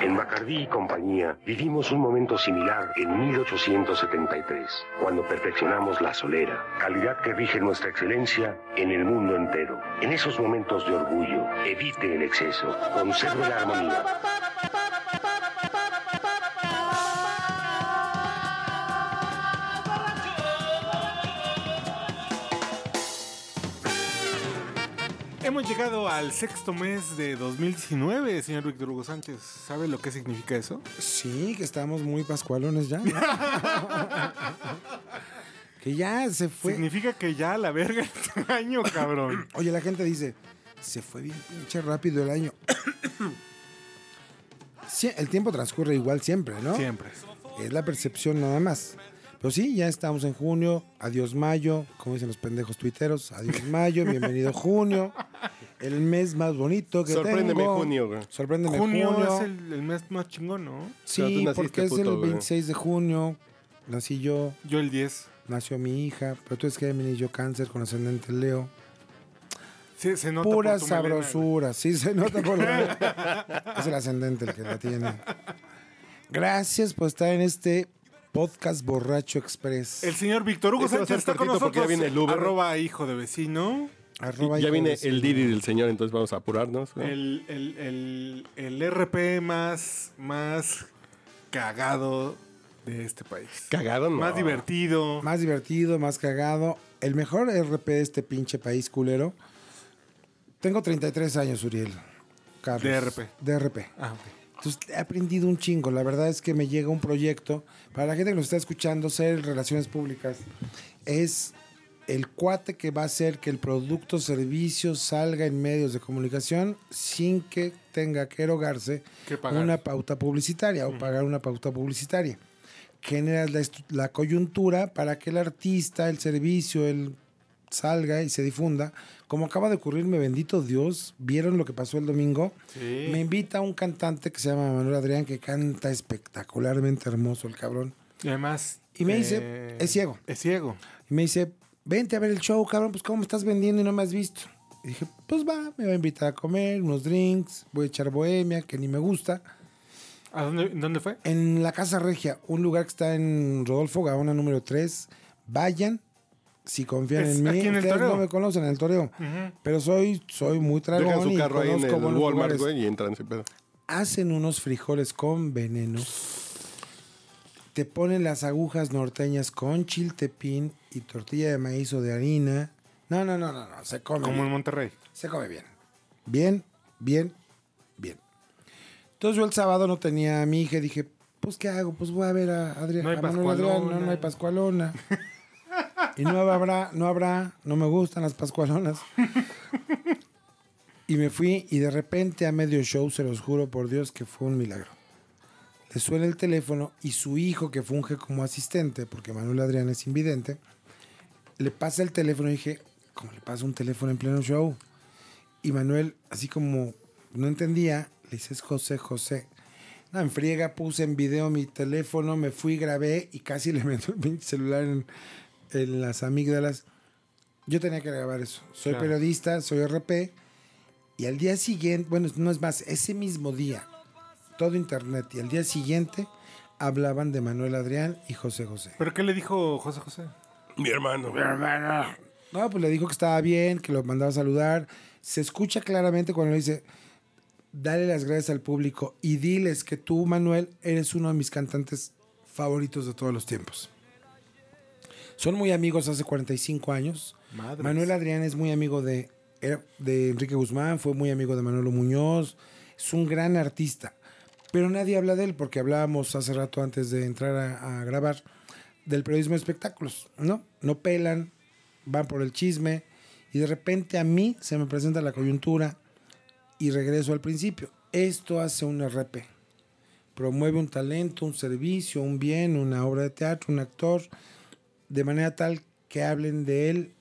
En Bacardí y compañía vivimos un momento similar en 1873, cuando perfeccionamos la solera, calidad que rige nuestra excelencia en el mundo entero. En esos momentos de orgullo, evite el exceso, conserve la armonía. Hemos llegado al sexto mes de 2019, señor Víctor Hugo Sánchez. ¿Sabe lo que significa eso? Sí, que estamos muy pascualones ya. ¿no? que ya se fue. Significa que ya la verga este año, cabrón. Oye, la gente dice, se fue bien pinche rápido el año. El tiempo transcurre igual siempre, ¿no? Siempre. Es la percepción nada más. Pero sí, ya estamos en junio. Adiós mayo, como dicen los pendejos tuiteros. Adiós mayo, bienvenido junio. El mes más bonito que Sorpréndeme tengo. junio, güey. Sorpréndeme Junio, junio. es el, el mes más chingón, ¿no? Sí, naciste, porque es el puto, güey. 26 de junio. Nací yo, Yo el 10. nació mi hija. Pero tú es Géminis, yo cáncer con ascendente Leo. Sí, se nota Pura por tu melena, sabrosura. Sí, se nota por la... Es el ascendente el que la tiene. Gracias por estar en este podcast Borracho Express. El señor Víctor Hugo Este va a Sánchez ser está con cortito porque nosotros. ya viene el Uber. Arroba hijo de vecino. Arroba ya hijo viene de el. Didi del señor, entonces vamos a apurarnos. ¿no? El, el, el, el RP más, más cagado de este país. Cagado, no. Más divertido. Más divertido, más cagado. El mejor RP de este pinche país culero. Tengo 33 años, Uriel. Carlos. De RP. De RP. Ah, ok. Entonces he aprendido un chingo. La verdad es que me llega un proyecto. Para la gente que nos está escuchando, ser relaciones públicas es el cuate que va a hacer que el producto o servicio salga en medios de comunicación sin que tenga que erogarse una pauta publicitaria o pagar una pauta publicitaria. Generas la, la coyuntura para que el artista, el servicio, el salga y se difunda. Como acaba de ocurrirme, bendito Dios, vieron lo que pasó el domingo. Sí. Me invita un cantante que se llama Manuel Adrián, que canta espectacularmente hermoso el cabrón. Y además. eh, Y me dice, es ciego. Es ciego. Y me dice, vente a ver el show, cabrón, pues ¿cómo estás vendiendo y no me has visto? Y dije, pues va, me va a invitar a comer, unos drinks, voy a echar bohemia, que ni me gusta. ¿A dónde, dónde fue? En la Casa Regia, un lugar que está en Rodolfo Gaona número 3. Vayan, si confían Es en mí. en Ustedes no me conocen en el toreo. Pero soy, soy muy tragón Dejan su y carro ahí en el Walmart, güey, y entran ese pedo. Hacen unos frijoles con veneno. Te ponen las agujas norteñas con chiltepín y tortilla de maíz o de harina. No, no, no, no, no. Se come. Como en Monterrey. Se come bien. Bien, bien, bien. Entonces yo el sábado no tenía a mi hija y dije, pues ¿qué hago? Pues voy a ver a Adrián. No hay a Manuel Adrián. Pascualona. No, no hay Pascualona. y no habrá, no habrá, no me gustan las Pascualonas. y me fui y de repente a medio show, se los juro por Dios que fue un milagro. Le suena el teléfono y su hijo que funge como asistente, porque Manuel Adrián es invidente, le pasa el teléfono y dije, ¿cómo le pasa un teléfono en pleno show? Y Manuel, así como no entendía, le dice, es José José. No, en friega puse en video mi teléfono, me fui, grabé y casi le meto el celular en, en las amígdalas. Yo tenía que grabar eso. Soy Claro. periodista, soy RP. Y al día siguiente, bueno, no es más, ese mismo día, todo internet, y al día siguiente hablaban de Manuel Adrián y José José. ¿Pero qué le dijo José José? Mi hermano. No, pues le dijo que estaba bien, que lo mandaba a saludar. Se escucha claramente cuando le dice, dale las gracias al público y diles que tú, Manuel, eres uno de mis cantantes favoritos de todos los tiempos. Son muy amigos hace 45 años. Madres. Manuel Adrián es muy amigo de, era de Enrique Guzmán, fue muy amigo de Manolo Muñoz. Es un gran artista. Pero nadie habla de él porque hablábamos hace rato antes de entrar a, a grabar del periodismo de espectáculos. No, no pelan, van por el chisme y de repente a mí se me presenta la coyuntura y regreso al principio. Esto hace un RP. Promueve un talento, un servicio, un bien, una obra de teatro, un actor, de manera tal que hablen de él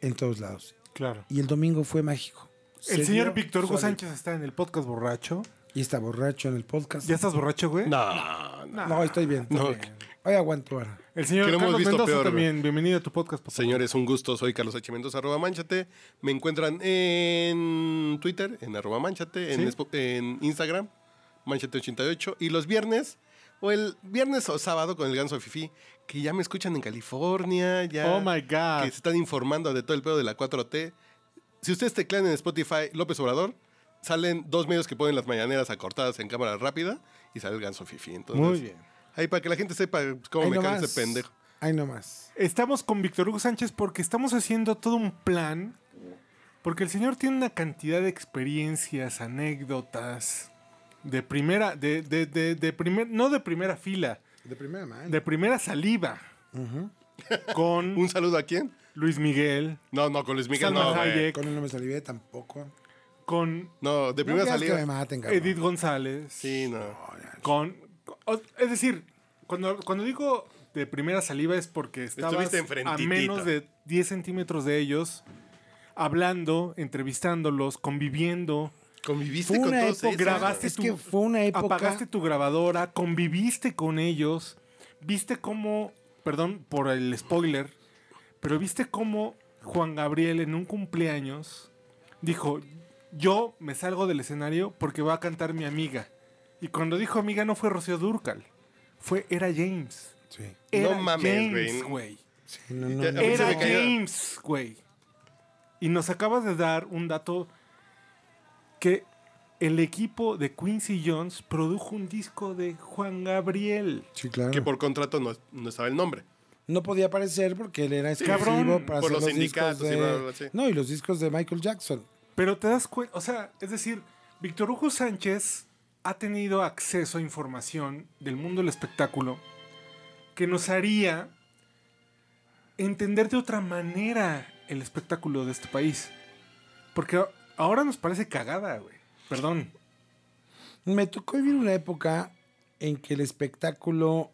en todos lados. Claro. Y el domingo fue mágico. Se El señor Víctor Hugo. Sánchez está en el podcast borracho. Y está borracho en el podcast. ¿Ya estás borracho, güey? No, no. No, estoy bien. estoy No, bien. Hoy aguanto ahora. El señor Que lo hemos Carlos visto Mendoza peor, también. Bienvenido a tu podcast. papá. Señores, un gusto. Soy Carlos H. Mendoza, arroba manchate. Me encuentran en Twitter, en arroba manchate, en. Spo- en Instagram, manchate88. Y los viernes, o el viernes o sábado con el ganso Fifi, que ya me escuchan en California, ya Oh my God. que se están informando de todo el pedo de la 4T. Si ustedes teclean en Spotify López Obrador, salen dos medios que ponen las mañaneras acortadas en cámara rápida y sale el ganso Fifi. Entonces, Muy bien. Ahí para que la gente sepa cómo Ahí me cae ese pendejo. Ahí nomás. Estamos con Víctor Hugo Sánchez porque estamos haciendo todo un plan. Porque el señor tiene una cantidad de experiencias, anécdotas, de primera, de, de, de, de primer, no de primera fila, De primera mano. de primera saliva. Con ¿Un saludo a quién? Luis Miguel, No, no, con Luis Miguel Salma no. Hayek, Con él no me salivé tampoco. con No, de No primera quieras que salida. me maten. Edith González, Sí, no. con, es decir, cuando, cuando digo de primera saliva es porque estabas a menos de 10 centímetros de ellos, hablando, entrevistándolos, conviviendo. Conviviste Fue con una todos época- ellos. grabaste es tu- que fue una época. Apagaste tu grabadora, conviviste con ellos, viste cómo, perdón por el spoiler, pero viste cómo Juan Gabriel en un cumpleaños dijo, yo me salgo del escenario porque va a cantar mi amiga. Y cuando dijo amiga no fue Rocío Durcal, fue, era James. Sí. Era No mames, James, güey. Sí, no, no, Era James, güey. Y nos acabas de dar un dato que el equipo de Quincy Jones produjo un disco de Juan Gabriel. Sí, claro. Que por contrato no, no estaba el nombre. No podía aparecer porque él era exclusivo Cabrón. para Por hacer los los, sindicatos discos y de... bla, bla, bla, sí. No, y los discos de Michael Jackson. Pero te das cuenta, o sea, es decir, Víctor Hugo Sánchez ha tenido acceso a información del mundo del espectáculo que nos haría entender de otra manera el espectáculo de este país. Porque ahora nos parece cagada, güey. Perdón. Me tocó vivir una época en que el espectáculo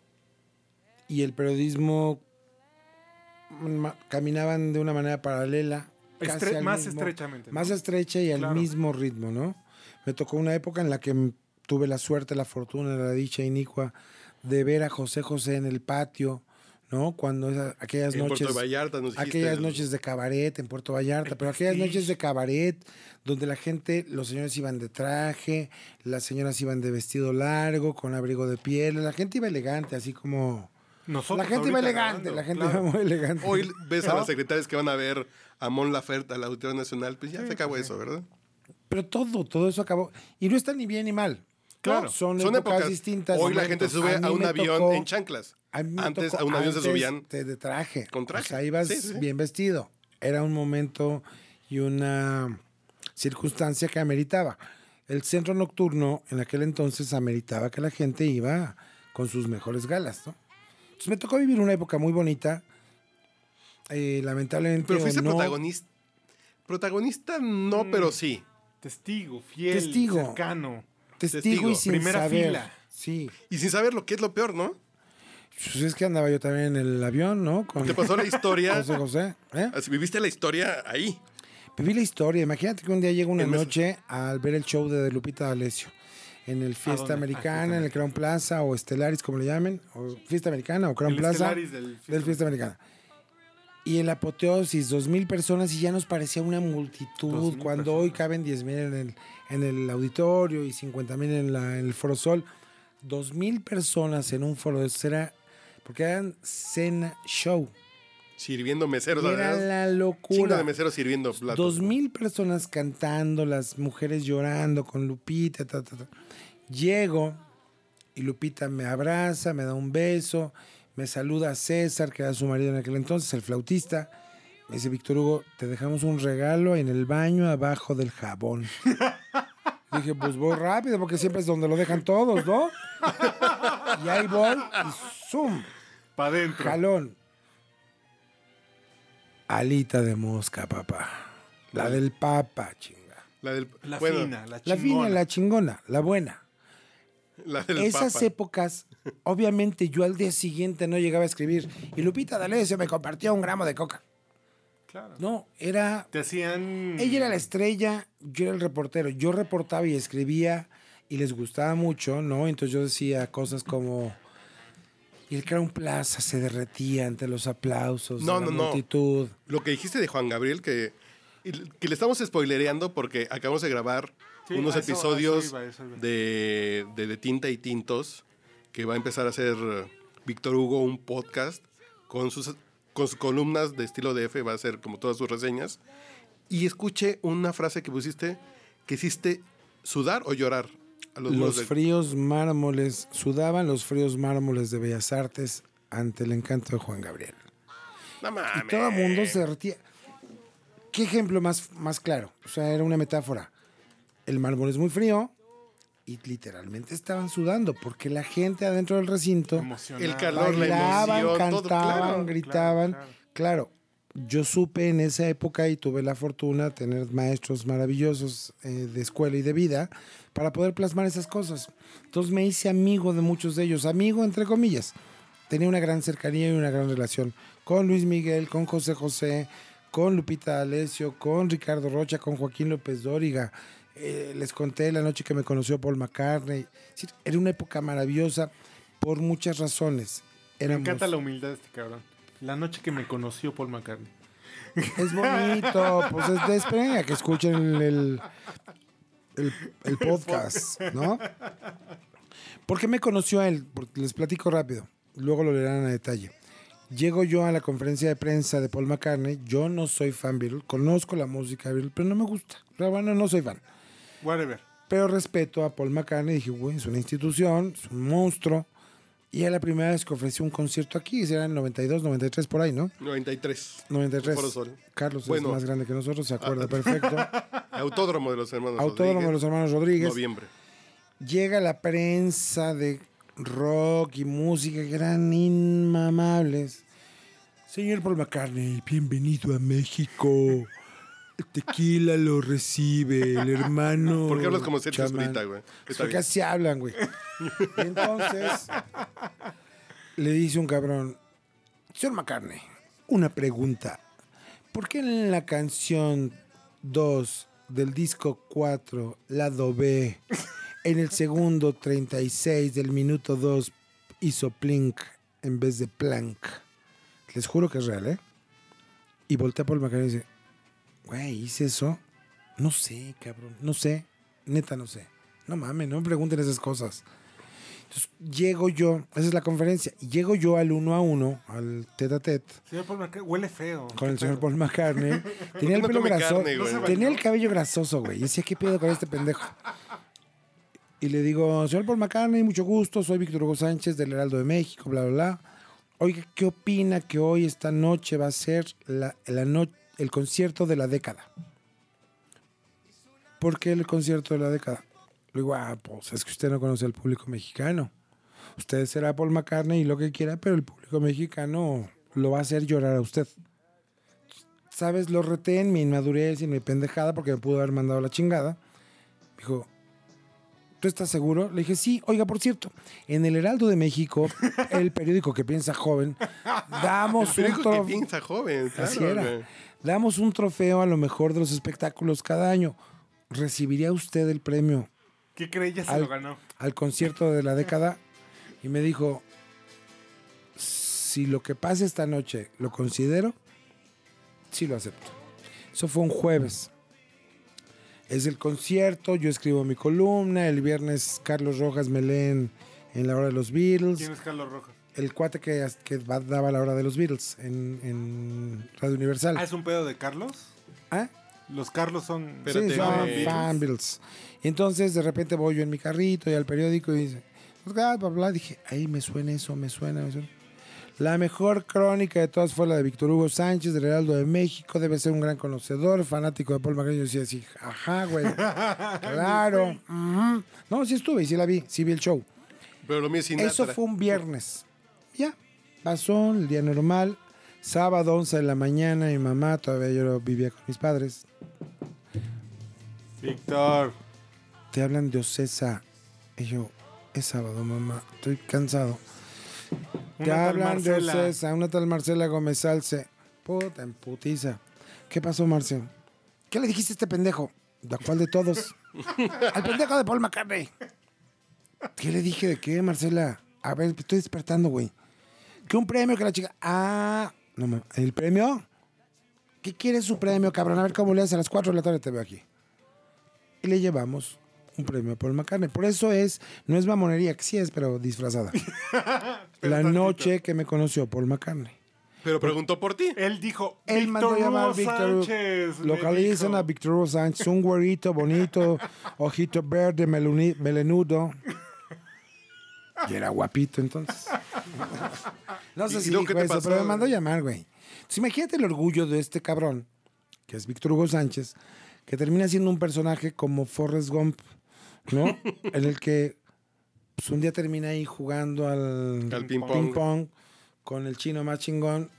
y el periodismo caminaban de una manera paralela. casi Estre- más mismo- estrechamente. ¿no? Más estrecha y al mismo ritmo, ¿no? Me tocó una época en la que tuve la suerte, la fortuna, la dicha inicua de ver a José José en el patio, ¿no? Cuando esa- aquellas En noches... Puerto Vallarta nos aquellas el- noches de cabaret en Puerto Vallarta, pero aquellas noches de cabaret donde la gente, los señores iban de traje, las señoras iban de vestido largo, con abrigo de piel, la gente iba elegante, así como... Nosotros la gente iba elegante, grabando, la gente claro. iba muy elegante. Hoy ves a ¿No? las secretarias que van a ver a Mon Laferte al Auditorio Nacional, pues ya se acabó eso, ¿verdad? Pero todo, todo eso acabó. Y no está ni bien ni mal. Claro. ¿no? Son, Son épocas, épocas. distintas. Hoy la gente se sube a un avión tocó- en chanclas. a mí me Antes tocó a un avión se subían De, de traje. con traje. O sea, ibas Sí, sí, sí. bien vestido. Era un momento y una circunstancia que ameritaba. El centro nocturno en aquel entonces ameritaba que la gente iba con sus mejores galas, ¿no? Entonces me tocó vivir una época muy bonita. Eh, lamentablemente. Pero fuiste no, protagonista. Protagonista no, Mm. pero sí. Testigo, fiel, Testigo. cercano. Testigo, y sin primera saber. fila. Sí. Y sin saber lo que es lo peor, ¿no? Pues es que andaba yo también en el avión, ¿no? Con Te pasó la historia. José José. ¿eh? Viviste la historia ahí. Viví la historia. Imagínate que un día llego una noche al ver el show de Lupita D'Alessio en el Fiesta dónde? Americana, Ah, en el Crown Plaza o Estelaris, como le llamen, o Fiesta Americana o Crown El Plaza Stellaris del del Fiesta Americana. Y en la apoteosis, dos mil personas y ya nos parecía una multitud, 2,000 cuando hoy caben diez mil en el, en el auditorio y cincuenta mil en, la- en el Foro Sol. Dos mil personas en un foro de esos era, porque eran cena show. Sirviendo meseros, Era ¿verdad? la locura. de meseros sirviendo platos. Dos mil personas cantando, las mujeres llorando con Lupita. ta, ta, ta. Llego y Lupita me abraza, me da un beso, me saluda César, que era su marido en aquel entonces, el flautista. Me dice, Víctor Hugo, te dejamos un regalo en el baño abajo del jabón. Dije, pues voy rápido porque siempre es donde lo dejan todos, ¿no? y ahí voy y ¡zum! Para adentro. Jalón. Alita de mosca, papá. La del papa, chinga. La del. La bueno, fina, la La chingona. fina, la chingona, la buena. La del Esas Papa. épocas, obviamente yo al día siguiente no llegaba a escribir. Y Lupita D'Alessio me compartió un gramo de coca. Claro. No, era... Te hacían... Ella era la estrella, yo era el reportero. Yo reportaba y escribía y les gustaba mucho, ¿no? Entonces yo decía cosas como... Y el Crown Plaza se derretía ante los aplausos No, de la no, no. multitud. Lo que dijiste de Juan Gabriel, que, que le estamos spoilereando porque acabamos de grabar Sí, unos eso- eso episodios iba, a eso iba. de, de, de Tinta y Tintos, que va a empezar a hacer eh, Víctor Hugo un podcast con sus, con sus columnas de estilo DF, va a hacer como todas sus reseñas. Y escuché una frase que pusiste, que hiciste sudar o llorar a los, muros Los de- fríos mármoles, sudaban los fríos mármoles de Bellas Artes ante el encanto de Juan Gabriel. No Y mames. todo el mundo se derretía. ¿Qué ejemplo más, más claro? O sea, era una metáfora. El mármol es muy frío y literalmente estaban sudando porque la gente adentro del recinto. El calor, la bailaban, emoción, todo, cantaban, claro. gritaban. claro, Claro, yo supe en esa época y tuve la fortuna de tener maestros maravillosos eh, de escuela y de vida para poder plasmar esas cosas. Entonces me hice amigo de muchos de ellos, amigo entre comillas. Tenía una gran cercanía y una gran relación con Luis Miguel, con José José, con Lupita D'Alessio, con Ricardo Rocha, con Joaquín López Dóriga. Eh, les conté la noche que me conoció Paul McCartney. Era una época maravillosa por muchas razones. Me Éramos- encanta la humildad de este cabrón. La noche que me conoció Paul McCartney. Es bonito, pues es de esperen a que escuchen el, el, el- el podcast, ¿no? ¿Por qué me conoció a él? Porque les platico rápido, luego lo leerán a detalle. Llego yo a la conferencia de prensa de Paul McCartney, yo no soy fan Beatle, conozco la música de Beatle, pero no me gusta. Pero bueno, no soy fan. Whatever. Pero respeto a Paul McCartney, dije, güey, es una institución, es un monstruo. Y es la primera vez que ofreció un concierto aquí, será en 92, 93, por ahí, ¿no? 93. 93. Foro Sol. Carlos Bueno. es más grande que nosotros, se acuerda perfecto. Autódromo de los hermanos Autódromo de Rodríguez, los hermanos Rodríguez. Noviembre. Llega la prensa de rock y música que eran inmamables. Señor Paul McCartney, bienvenido a México. El tequila lo recibe el hermano. ¿Por qué hablas como chamán. Zurita, güey? Pues porque así hablan, güey. Y entonces le dice un cabrón, señor McCartney, una pregunta. ¿Por qué en la canción 2 del disco 4, lado B, en el segundo 36 del minuto 2 hizo plink en vez de plank? Les juro que es real, ¿eh? Y voltea por McCartney y dice, güey, ¿hice eso? No sé, cabrón, no sé. Neta, no sé. No mames, no me pregunten esas cosas. Entonces, llego yo, esa es la conferencia, y llego yo al uno a uno, al tete a tete, Señor Paul McCartney, huele feo. con el ¿Qué señor? Paul McCartney. Tenía el no pelo come grasoso. carne, güey? tenía el cabello grasoso, güey. Y decía, ¿qué pedo con este pendejo? Y le digo, señor Paul McCartney, mucho gusto, soy Víctor Hugo Sánchez del Heraldo de México, bla, bla, bla. Oiga, ¿qué opina que hoy, esta noche, va a ser la, la no- el concierto de la década? ¿Por qué el concierto de la década? Le digo, ah, pues es que usted no conoce al público mexicano. Usted será Paul McCartney y lo que quiera, pero el público mexicano lo va a hacer llorar a usted. ¿Sabes? Lo reté en mi inmadurez y en mi pendejada porque me pudo haber mandado la chingada. Dijo, ¿tú estás seguro? Le dije, sí. Oiga, por cierto, en el Heraldo de México, el periódico que piensa joven, damos un Periódico que trof- piensa joven, claro, Así era. güey. Damos un trofeo a lo mejor de los espectáculos cada año. ¿Recibiría usted el premio ¿Qué cree? Ya se Al- lo ganó. al concierto de la década? Y me dijo, si lo que pase esta noche lo considero, sí lo acepto. Eso fue un jueves. Es el concierto, yo escribo mi columna, el viernes Carlos Rojas me leen en la hora de los Beatles. ¿Quién es Carlos Rojas? El cuate que, que daba la hora de los Beatles en, en Radio Universal. Ah, ¿es un pedo de Carlos? ¿Ah? Los Carlos son... Espérate, sí, son fan Beatles. Y entonces de repente voy yo en mi carrito y al periódico y dice, pues, bla, bla, bla. Dije, ahí me suena eso, me suena, me suena. La mejor crónica de todas fue la de Víctor Hugo Sánchez, del Heraldo de México. Debe ser un gran conocedor, fanático de Paul McCartney. Yo decía así, ajá, güey. claro. No, sí estuve y sí la vi, sí vi el show. Pero lo mío es. Eso fue un viernes. Ya, pasó el día normal. Sábado, 11 de la mañana, mi mamá, todavía yo vivía con mis padres. Víctor. te hablan de Ocesa. Y yo, es sábado, mamá, estoy cansado. Una te tal hablan de. Ocesa, una tal Marcela Gómez Salce. Puta, en putiza. ¿Qué pasó, Marcel? ¿Qué le dijiste a este pendejo? ¿De cuál de todos? Al pendejo de Paul McCartney. ¿Qué le dije de qué, Marcela? A ver, estoy despertando, güey. Que un premio, que la chica. Ah, no ¿el premio? ¿Qué quiere su premio, cabrón? A ver cómo le hace a las 4 de la tarde te veo aquí. Y le llevamos un premio a Paul McCartney. Por eso es, no es mamonería, que sí es, pero disfrazada. la noche que me conoció Paul McCartney. Pero preguntó por ti. Él dijo, Él mandó llamar a Hugo Víctor. Sánchez. dijo. a Víctor Hugo Sánchez, un güerito bonito, ojito verde, meluni- melenudo. Y era guapito entonces. No sé ¿Y si dijo eso, pasó, pero me mandó llamar, güey. Entonces imagínate el orgullo de este cabrón, que es Víctor Hugo Sánchez, que termina siendo un personaje como Forrest Gump, ¿no? en el que pues, un día termina ahí jugando al, Al ping pong. ping pong con el chino más chingón.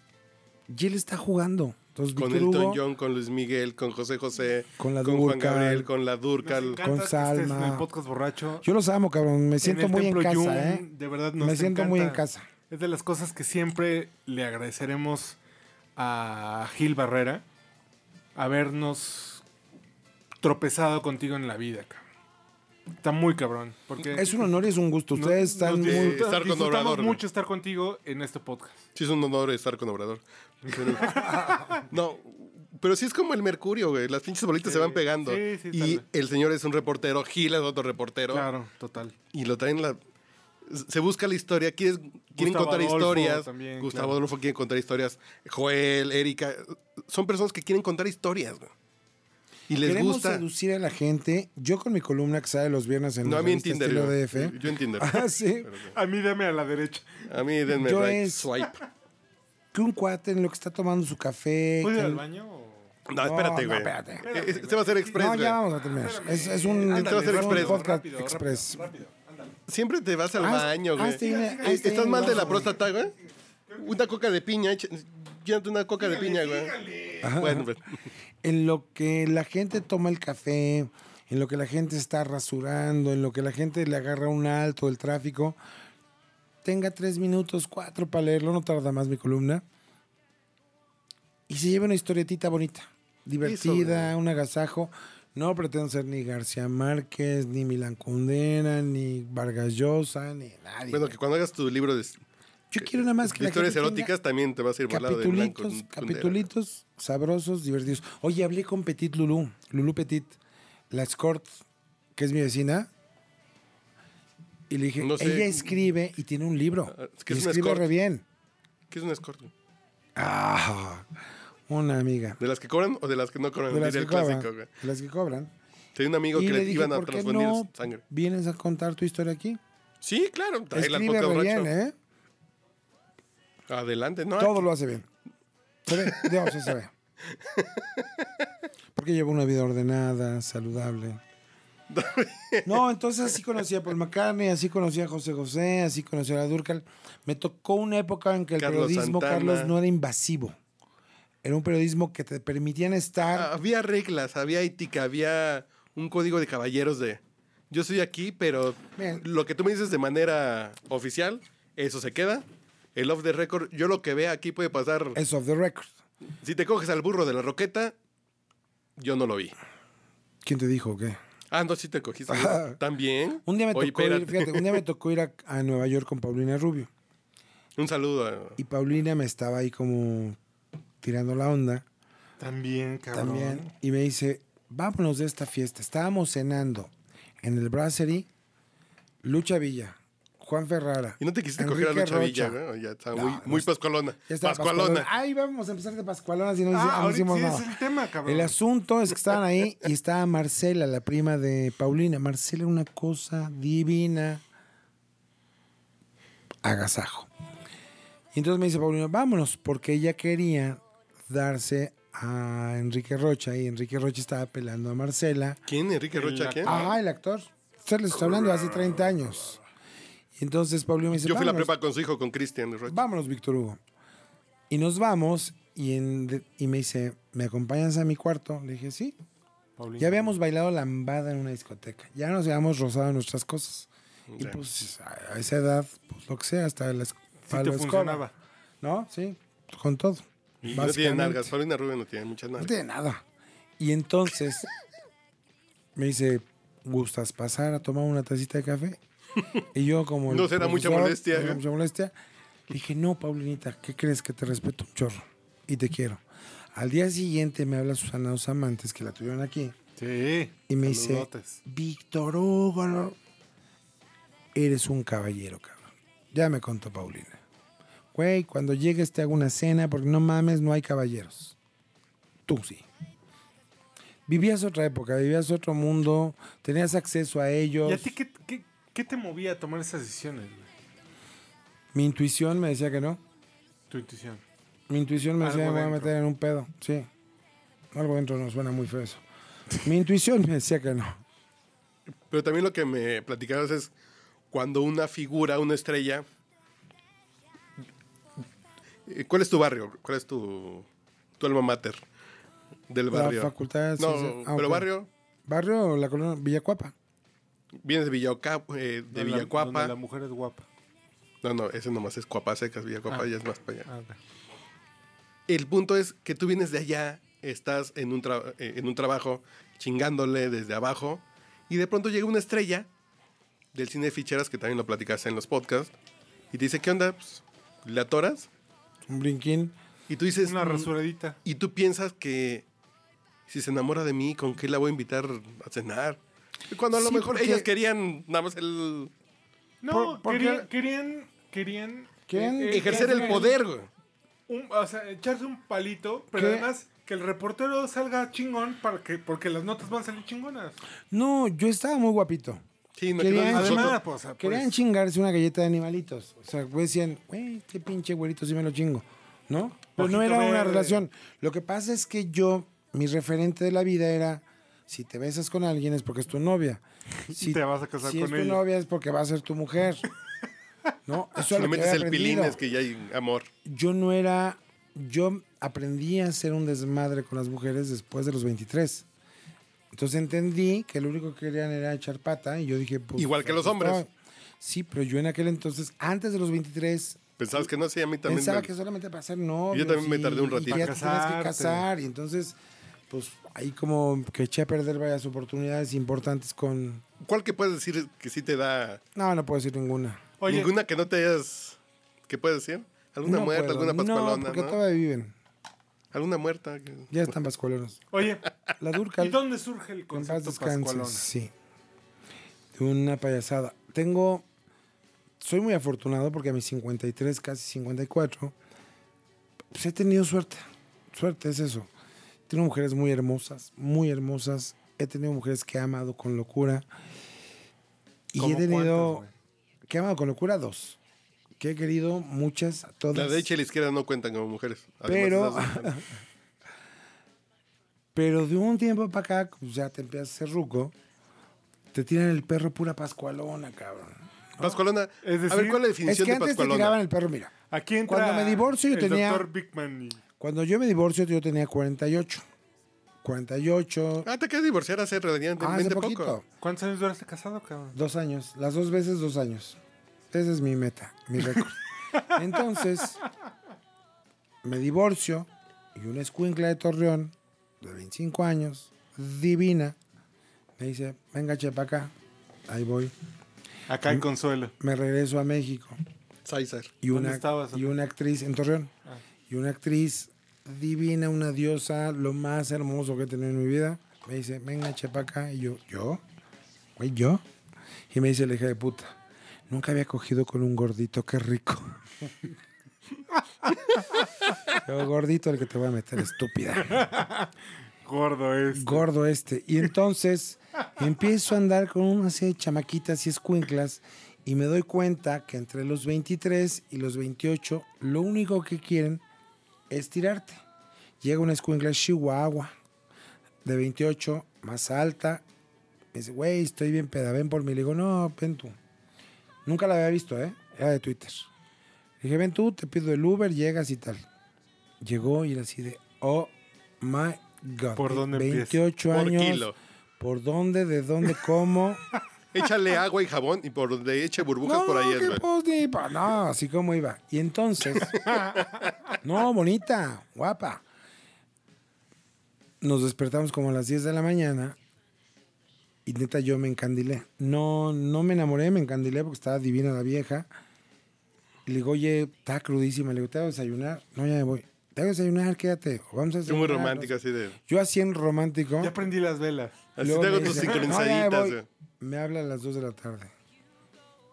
Y él está jugando. Entonces, Con Víctor Elton Hugo, John, con Luis Miguel, con José José, Con la con Juan. Gabriel, con la Durcal. con que estés en Salma. el podcast borracho. Yo los amo, cabrón. Me En siento el muy en casa, Jung, ¿eh? De verdad nos Me siento muy en casa. Es de las cosas que siempre le agradeceremos a Gil Barrera habernos tropezado contigo en la vida, cabrón. Está muy cabrón. Porque Es un honor y es un gusto. Ustedes están muy... disfruta- Estar con Obrador, güey. mucho estar contigo en este podcast. Sí, es un honor estar con Obrador. Pero- no, pero sí es como el mercurio, güey. Las pinches bolitas se van pegando. sí, sí, y tal. el señor es un reportero, Gil es otro reportero. Claro, total. Y lo traen la... Se busca la historia, quieres- quieren Gustavo contar Adolfo historias. también, Gustavo claro. Adolfo quiere contar historias. Joel, Erika. Son personas que quieren contar historias, güey. Y les Queremos gusta. seducir a la gente. Yo con mi columna que sale los viernes en No, a mí en Tinder. Estilo Yo, DF. yo en Tinder. Ah, sí. A mí dame a la derecha. A mí denme Yo right es- swipe. Que un cuate en lo que está tomando su café. ¿Puedo ir al baño? o- No, espérate, no, güey. espérate. Eh, Este va a ser express, No, güey. ya vamos a terminar. Es, es un, Ándale, es un express. podcast Rápido, express. rápido. Siempre te vas al Ah, baño, ah, güey. ah, ¿Estás mal de la próstata, güey? Una coca de piña. Llévate una coca de piña, güey. Bueno, pues, en lo que la gente toma el café, en lo que la gente está rasurando, en lo que la gente le agarra un alto el tráfico, tenga tres minutos, cuatro para leerlo, no tarda más mi columna. Y se lleva una historietita bonita, divertida, un agasajo. No pretendo ser ni García Márquez, ni Milan Kundera, ni Vargas Llosa, ni nadie. bueno, que cuando hagas tu libro de, Yo quiero nada más que historias eróticas también te vas a ir volado de blanco. Capitulitos, sabrosos, divertidos. Oye, hablé con Petit Lulú, Lulú Petit, la escort, que es mi vecina. Y le dije, No sé. ella escribe y tiene un libro. Ah, es que y es una escribe re bien. ¿Qué es un escort? Ah, una amiga. ¿De las que cobran o de las que no cobran? De las, que el cobran, clásico, güey. de las que cobran. Tenía un amigo Y que le dije, iban a ¿por qué transfundir no sangre. vienes a contar tu historia aquí? Sí, claro. Trae Escribe re bien, ¿eh? Adelante, ¿no? Todo lo hace bien. Se ve, Dios, se ve. Porque lleva una vida ordenada, saludable. No, entonces así conocí a Paul McCartney, así conocí a José José, así conocí a la Durcal. Me tocó una época en que el Carlos periodismo, Santana. Carlos, no era invasivo. Era un periodismo que te permitían estar. Había reglas, había ética, había un código de caballeros de yo estoy aquí, pero lo que tú me dices de manera oficial, eso se queda. El off the record, yo lo que vea aquí puede pasar. Es off the record. Si te coges al burro de la roqueta, yo no lo vi. ¿Quién te dijo o qué? Ah, no, sí te cogiste. ¿También? Un día me Oye, tocó ir, fíjate, un día me tocó ir a, a Nueva York con Paulina Rubio. Un saludo a... Y Paulina me estaba ahí como tirando la onda. También, cabrón. también y me dice, vámonos de esta fiesta. Estábamos cenando en el Brasserie, Lucha Villa, Juan Ferrara. ¿Y no te quisiste Enrique coger a Lucha Villa, Rocha. güey? Ya está No, muy, pascualona. Ya Pascualona. Pascualona. Ay, vamos a empezar de Pascualona si no, Ah, no ahorita hicimos sí es el tema, cabrón. El asunto es que estaban ahí y estaba Marcela, la prima de Paulina. Marcela era una cosa divina. Agasajo. Y entonces me dice Paulina, vámonos, porque ella quería darse a Enrique Rocha y Enrique Rocha estaba pelando a Marcela. ¿Quién? ¿Enrique Rocha? ¿Quién? Ah, el actor. Usted les está hablando de hace 30 años. Y entonces Paulina me dice, Yo fui a la prepa con su hijo, con Cristian. Vámonos, Víctor Hugo. Y nos vamos y, en- y me dice, ¿me acompañas a mi cuarto? Le dije, sí. Paulina. Ya habíamos bailado lambada en una discoteca. Ya nos habíamos rozado nuestras cosas. Y Ya. pues a esa edad, pues lo que sea, hasta la, Sí te la funcionaba. ¿No? Sí, con todo. Y no tiene nalgas. Paulina Rubio no tiene muchas No nalgas. tiene nada. Y entonces me dice, ¿gustas pasar a tomar una tacita de café? Y yo como... el No será mucha molestia, no será ¿eh? mucha molestia. Le dije, no, Paulinita, ¿qué crees? Que te respeto un chorro y te quiero. Al día siguiente me habla Susana Dos Amantes, que la tuvieron aquí, Sí. y me dice. Víctor Hugo, eres un caballero, cabrón. Ya me contó Paulina. Güey, cuando llegues te hago una cena porque no mames, no hay caballeros. Tú sí. Vivías otra época, vivías otro mundo, tenías acceso a ellos. ¿Y a ti qué, qué, qué te movía a tomar esas decisiones, güey? Mi intuición me decía que no. Tu intuición. Mi intuición me decía, Algo me voy a meter en un pedo. Sí. Algo dentro nos suena muy feo eso. Mi intuición me decía que no. Pero también lo que me platicabas es cuando una figura, una estrella. eh, ¿Cuál es tu barrio? ¿Cuál es tu, tu alma mater del La barrio? facultad de No, ah, pero ok. barrio. Barrio, la colonia Villacuapa. Vienes de Villacuapa, eh, de Donde la- Villacuapa. donde la mujer es guapa. No, no, ese nomás es Cuapa Secas, Villacuapa Ah. ya es más para allá. El punto es que tú vienes de allá, estás en un, tra- eh, en un trabajo chingándole desde abajo y de pronto llega una estrella del cine de ficheras que también lo platicaste en los podcasts y te dice, ¿qué onda? Pues, ¿Le atoras? Un brinquín. Y tú dices, Una "Mm", rasuradita. y tú piensas que si se enamora de mí, ¿con qué la voy a invitar a cenar? Cuando a lo Sí, mejor porque- ellas querían nada más el No, Por- querían, querían, querían, ¿Quién? eh, ejercer el poder, güey. un- o sea, echarse un palito, pero ¿Qué? además que el reportero salga chingón para que, porque las notas van a salir chingonas. No, yo estaba muy guapito. Sí, no, Querían- Además, pues, o sea, Querían pues, chingarse una galleta de animalitos. O sea, decían, güey, este pinche güerito sí me lo chingo. ¿No? Pero no era una relación. Lo que pasa es que yo, mi referente de la vida era, si te besas con alguien es porque es tu novia. Si Te vas a casar si con es tu novia es porque va a ser tu mujer. ¿No? Eso si es le lo que metes el pilín es que ya hay amor. Yo no era, yo aprendí a hacer un desmadre con las mujeres después de los 23. Entonces entendí que lo único que querían era echar pata y yo dije, pues... Igual que los hombres. Sí, pero yo en aquel entonces, antes de los 23, Pensabas que no, sí, a mí también. pensaba me- que solamente para ser novio. Yo también me tardé un ratito. Ya Para te tienes que casarte. casar y entonces, pues ahí como que eché a perder varias oportunidades importantes con... ¿Cuál que puedes decir que sí te da? No, no puedo decir ninguna. Oye, Ninguna que no te hayas. ¿Qué puedes decir? ¿Alguna No muerta, puedo. alguna pascualona? No, porque ¿no? todavía viven. ¿Alguna muerta? Ya están pascualonas. oye, La ¿y dónde surge el concepto descanses, pascualona? sí. De una payasada. Tengo. Soy muy afortunado porque a mis 53, casi 54, pues he tenido suerte. Suerte es eso. Tengo mujeres muy hermosas, muy hermosas. He tenido mujeres que he amado con locura. Y he ¿Cómo tenido. cuántas, que he amado con locura dos. Que he querido muchas, todas. La derecha y la izquierda no cuentan como mujeres. Además, Pero- Pero de un tiempo para acá, pues ya te empiezas a hacer ruco. Te tiran el perro pura pascualona, cabrón. Pascualona. Es a ver, decir, ¿cuál es la Es definición que de antes te tiraban el perro, mira. Aquí entra Cuando me divorcio yo el tenía- doctor Bigman y... Cuando yo me divorcio, yo tenía 48. 48. Ah, te quedas divorciar hace Ah, hace relativamente poquito. poco. ¿Cuántos años duraste casado, cabrón? Dos años. Las dos veces, dos años. Esa es mi meta, mi récord. Entonces, me divorcio y una escuincla de Torreón, de 25 años, divina, me dice, venga, chepa acá. Ahí voy. Acá hay consuelo. Me regreso a México. Sáizar. y ¿Dónde una, estabas, y una actriz en Torreón. Ah. Y una actriz divina, una diosa, lo más hermoso que he tenido en mi vida. Me dice, venga, chepa acá. Y yo, ¿yo? Güey, ¿yo? Y me dice la hija de puta, nunca había cogido con un gordito, qué rico. Yo, gordito el que te voy a meter, estúpida. Gordo es. Gordo este. Y entonces empiezo a andar con una serie de chamaquitas y escuinclas y me doy cuenta que entre los 23 y los 28 lo único que quieren es tirarte. Llega una escuincla Chihuahua de 28, más alta. Me dice, güey, estoy bien peda, ven por mí. Le digo, no, ven tú. Nunca la había visto, ¿eh? Era de Twitter. Le dije, ven tú, te pido el Uber, llegas y tal. Llegó y era así de, oh my God. ¿Por dónde empieza? 28 Por años. kilo. ¿Por dónde? ¿De dónde? ¿Cómo? Échale agua y jabón y por donde eche burbujas por ahí es, pues, ni pa- no, así como iba. Y entonces, no, bonita, guapa. Nos despertamos como a las 10 de la mañana y neta yo me encandilé. No, no me enamoré, me encandilé porque estaba divina la vieja. Y le digo, oye, está crudísima. Le digo, ¿te hago desayunar? No, ya me voy. Te hago desayunar, quédate. Vamos a Es desayunar. muy romántico así de... Yo así en romántico. Ya prendí las velas. Así Luego te hago tus dice, "No, ya me sincronizaditas. voy". güey. Me habla a las 2 de la tarde.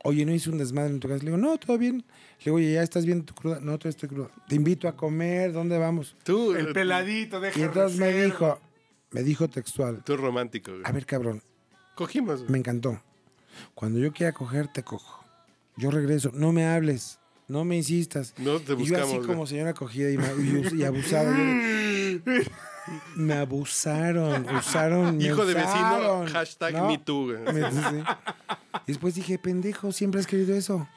Oye, ¿no hice un desmadre en tu casa? Le digo, no, todo bien. Le digo, oye, ¿ya estás bien tu cruda? No, todavía estoy cruda. Te invito a comer, ¿dónde vamos? Tú, El eh, peladito, deja Y entonces me dijo, me dijo textual, tú romántico. güey. a ver, cabrón, Cogimos. güey. me encantó. Cuando yo quiera coger, te cojo. Yo regreso, no me hables, no me insistas. No te y yo buscamos. así güey. como señora cogida y, y- y abusada. yo me abusaron, usaron, me Hijo de vecino, hashtag ¿no? me too, sí, después dije, pendejo, siempre has querido eso.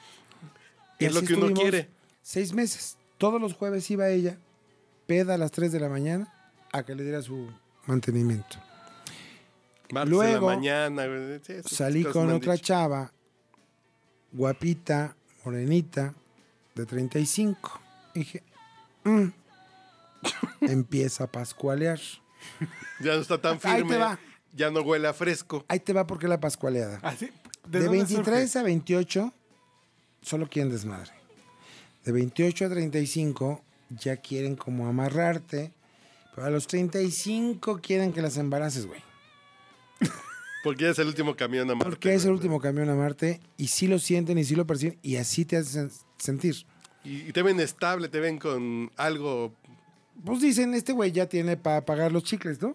Y Es lo que uno quiere. Seis meses. Todos los jueves iba ella, peda a las 3 de la mañana, a que le diera su mantenimiento. Martes Luego, de la mañana. Sí, Salí con otra dicho. chava, guapita, morenita, de 35. Y dije, "Mm". Empieza a pascualear. Ya no está tan Ahí te firme. va. Ya no huele a fresco. Ahí te va porque la pascualeada. Así, De, dónde 23 surge? a 28, solo quieren desmadre. De 28 a 35, ya quieren como amarrarte. Pero a los 35 quieren que las embaraces, güey. Porque es el último camión a Marte, Porque es el último camión a Marte y sí lo sienten y sí lo perciben y así te hacen sentir. Y, y te ven estable, te ven con algo. Pues dicen, este güey ya tiene para pagar los chicles, ¿no?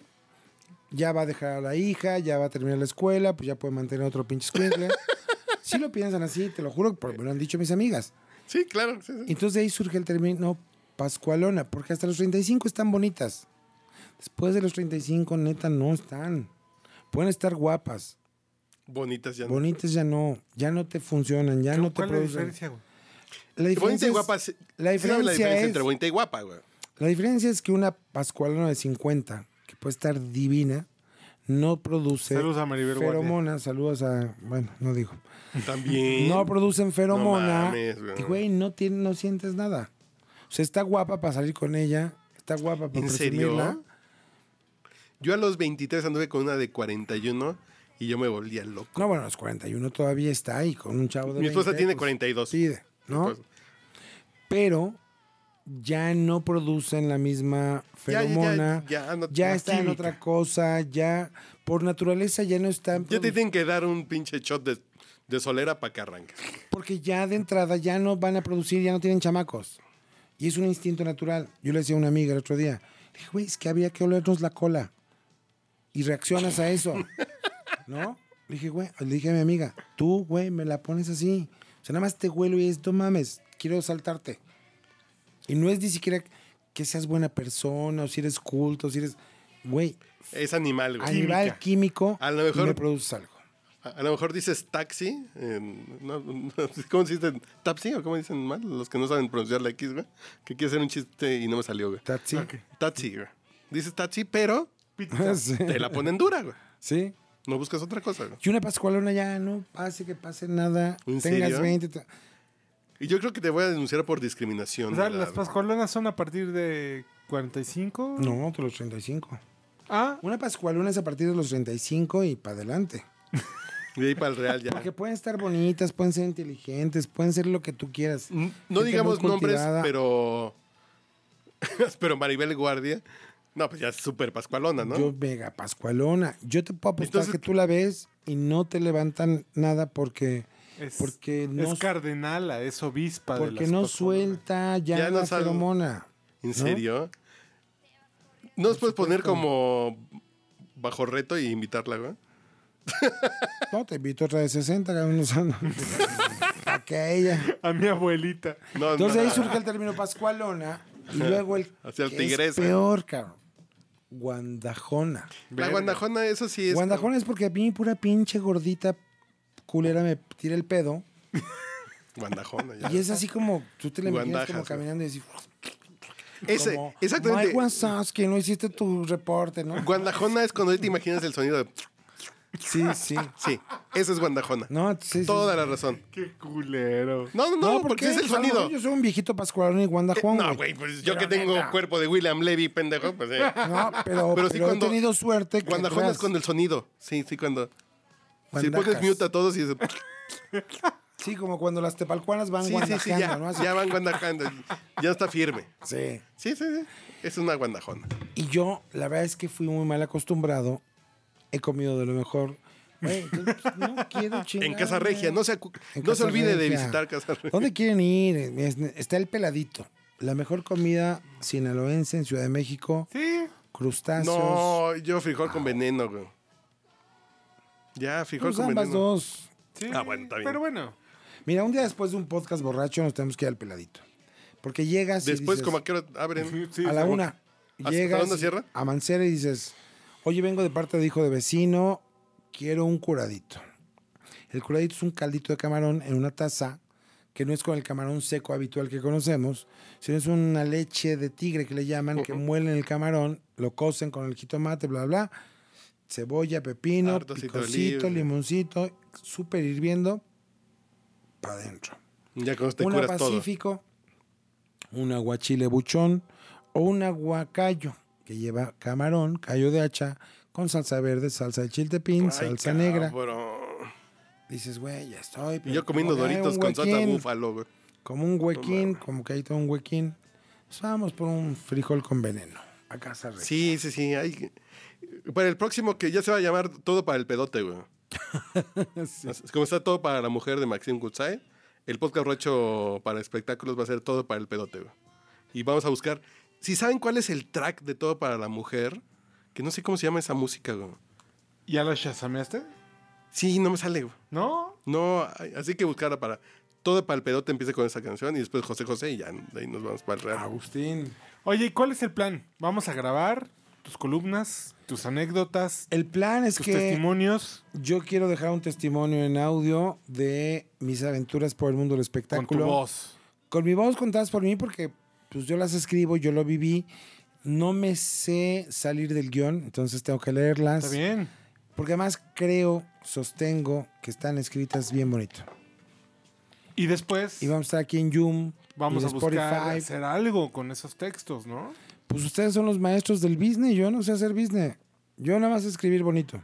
Ya va a dejar a la hija, ya va a terminar la escuela, pues ya puede mantener otro pinche escuincle. sí lo piensan así, te lo juro, porque me lo han dicho mis amigas. Sí, claro. sí, sí. Entonces de ahí surge el término pascualona, porque hasta los 35 están bonitas. Después de los 35, neta, no están. Pueden estar guapas, Bonitas ya. no. bonitas ya no, ya no te funcionan, ya no te ¿Cuál es la producen. diferencia, güey? La diferencia, es, guapa. la sabe la diferencia diferencia es- entre bonita y guapa, güey. La diferencia es que una pascualona de 50, que puede estar divina, no produce Saludos a Maribel Guardia. feromonas. Saludos a, bueno, no digo. También. No producen feromona. mames, güey. y güey, no, tiene, no sientes nada. O sea, está guapa para salir con ella, está guapa para ¿En serio? Yo a los 23 anduve con una de 41 y yo me volvía loco. No, bueno, los 41 todavía está ahí con un chavo de Mi esposa 20, tiene pues, 42. Pide, ¿no? Pero ya no producen la misma Ya, ya, ya, feromona. ya, no- ya está en otra cosa, ya por naturaleza ya no están. ya te tienen que dar un pinche shot de, de solera para que arranques. Porque ya de entrada ya no van a producir, ya no tienen chamacos. Y es un instinto natural. Yo le decía a una amiga el otro día, le dije, güey, es que había que olernos la cola. Y reaccionas a eso. ¿No? Le dije, güey, le dije a mi amiga, tú, güey, me la pones así. O sea, nada más te huelo y es, no mames, quiero saltarte. Y no es ni siquiera que seas buena persona, o si eres culto, o si eres, güey, Es animal, güey. nivel químico, A lo mejor- me produces algo. A, a lo mejor dices taxi. en- no, no, ¿Cómo se dice? ¿Taxi o cómo dicen mal? Los que no saben pronunciar la X, güey. Que quiero hacer un chiste y no me salió, güey. ¿Taxi? Taxi, güey. Dices taxi, pero sí. te la ponen dura, güey. ¿Sí? No buscas otra cosa, güey. Y una pascualona ya no hace que pase nada. ¿En tengas serio? 20. Y yo creo que te voy a denunciar por discriminación. O sea, las pascualonas son a partir de 45. No, de los 35. Ah, Una pascualona es a partir de los 35 y para adelante. De ahí para el real ya. Porque pueden estar bonitas, pueden ser inteligentes, pueden ser lo que tú quieras. N- No digamos nombres, pero. pero Maribel Guardia. No, pues ya es súper pascualona, ¿no? Yo, mega pascualona. Yo te puedo apostar Entonces- que tú la ves y no te levantan nada porque, es, porque no, es cardenala, es obispa. de porque las no suelta ya, Ya no la sale- feromona. ¿En ¿no? serio? ¿No nos puedes poner como bajo reto y invitarla, güey? No, te invito otra de 60, cabrón. Para que ella. A mi abuelita. No, Entonces no. ahí surge el término pascualona y luego el Hacia el es peor, cabrón. Guandajona. La guandajona, eso sí es. Guandajona es porque a mí pura pinche gordita culera me tira el pedo Guandajona, ya. y es así como tú te la imaginas como caminando y decir Ese, como, exactamente. Mike Wazowski, no hiciste tu reporte, ¿no? Guandajona es cuando te imaginas el sonido de. Sí, sí. Sí, eso es guandajona. No, sí, sí. Toda la razón. Qué culero. No, no, no, ¿por porque qué? es el sonido. Yo soy un viejito pascualón y guandajón, No, güey, pues yo que tengo cuerpo de William Levy, pendejo, pues eh. No, pero, Pero sí pero cuando- he tenido suerte. que Guandajona es con el sonido. Sí, sí, cuando. Si pones mute a todos y es. Sí, como cuando las tepalcuanas van Sí, sí, sí, ya, ¿no? Ya van guandajando. Ya está firme. Sí. Sí, sí, sí. Es una guandajona. Y yo, la verdad es que fui muy mal acostumbrado. He comido de lo mejor. Pues, no quiero chingar. En Casa Regia, no se, no se olvide de visitar Casa Regia. ¿Dónde quieren ir? Es- Está el peladito. La mejor comida sinaloense en Ciudad de México. Sí. Crustáceos. No, yo frijol con veneno, güey. Ya, frijol Pues ambas dos. sí. Ah, bueno, está bien. Pero bueno. Mira, un día después de un podcast borracho nos tenemos que ir al peladito. Porque llegas y Después, dices, como a qué hora abren. Sí, a la una. ¿Hasta Llegas dónde cierra? a Mancera y dices, oye, vengo de parte de hijo de vecino, quiero un curadito. El curadito es un caldito de camarón en una taza, que no es con el camarón seco habitual que conocemos, sino es una leche de tigre que le llaman, que muelen el camarón, lo cocen con el jitomate, bla, bla, cebolla, pepino, Harto picocito, limoncito, súper hirviendo, para adentro Ya con te un todo. pacífico, un aguachile buchón o un aguacayo que lleva camarón, callo de hacha, con salsa verde, salsa de chiltepín, Ay, salsa negra. Dices, güey, ya estoy. Pero yo comiendo doritos con salsa búfalo, güey. Como un huequín, como que hay todo un huequín. Pues vamos por un frijol con veneno. A casa Regia. Sí, sí, sí. hay- Para el próximo que ya se va a llamar Todo para el pedote, güey. Como está Todo para la mujer de Maxim Kutsai, el podcast rocho para espectáculos va a ser Todo para el pedote, güey. Y vamos a buscar... Si saben cuál es el track de Todo para la mujer, que no sé cómo se llama esa música, güey. ¿Ya lo shazameaste? Sí, no me sale, güey. ¿No? No, así que buscarla para... Todo para el pedote empiece con esa canción y después José José y ya de ahí nos vamos para el real. Agustín. Oye, ¿y cuál es el plan? ¿Vamos a grabar tus columnas, tus anécdotas, El plan es tus que testimonios yo quiero dejar un testimonio en audio de mis aventuras por el mundo del con espectáculo. tu voz? Con mi voz contadas por mí porque pues yo las escribo, yo lo viví. No me sé salir del guion, entonces tengo que leerlas. Está bien. Porque además creo, sostengo que están escritas bien bonito. Y después Y vamos a estar aquí en Zoom. Vamos y a buscar Spotify. hacer algo con esos textos, ¿no? Pues ustedes son los maestros del business, yo no sé hacer business. Yo nada más escribir bonito.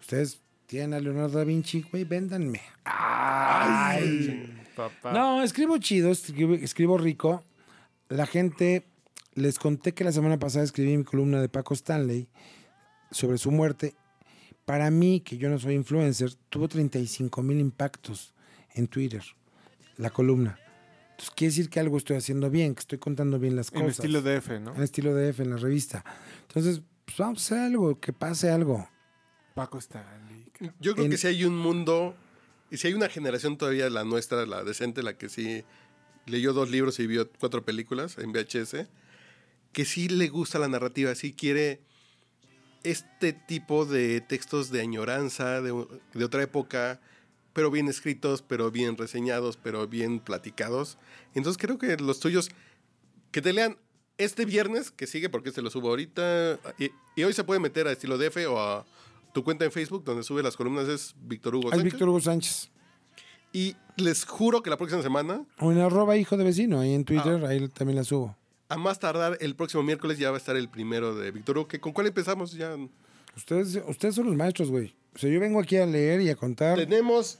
Ustedes tienen a Leonardo da Vinci, güey, véndanme. Ay. Papá. No, escribo chido, escribo, escribo rico. La gente, les conté que la semana pasada escribí mi columna de Paco Stanley sobre su muerte. Para mí, que yo no soy influencer, tuvo 35 mil impactos en Twitter, la columna. Entonces, quiere decir que algo estoy haciendo bien, que estoy contando bien las En cosas. estilo de F, ¿no? En estilo de F, en la revista. Entonces, pues vamos a hacer algo, que pase algo. Paco Stanley. Yo creo En- que si hay un mundo, y si hay una generación todavía, la nuestra, la decente, la que sí leyó dos libros y vio cuatro películas en VHS, que sí le gusta la narrativa, sí quiere este tipo de textos de añoranza, de, de otra época, pero bien escritos, pero bien reseñados, pero bien platicados. Entonces creo que los tuyos, que te lean este viernes, que sigue porque se lo subo ahorita, y, y hoy se puede meter a estilo DF o a tu cuenta en Facebook, donde sube las columnas, es Víctor Hugo Sánchez. Víctor Hugo Sánchez. Y les juro que la próxima semana, O en arroba hijo de vecino, ahí en Ah. Twitter, ahí también la subo. a más tardar el próximo miércoles, ya va a estar el primero de Víctor Hugo. ¿Con cuál empezamos? Ya Ustedes, ustedes son los maestros, güey. O sea, yo vengo aquí a leer y a contar. tenemos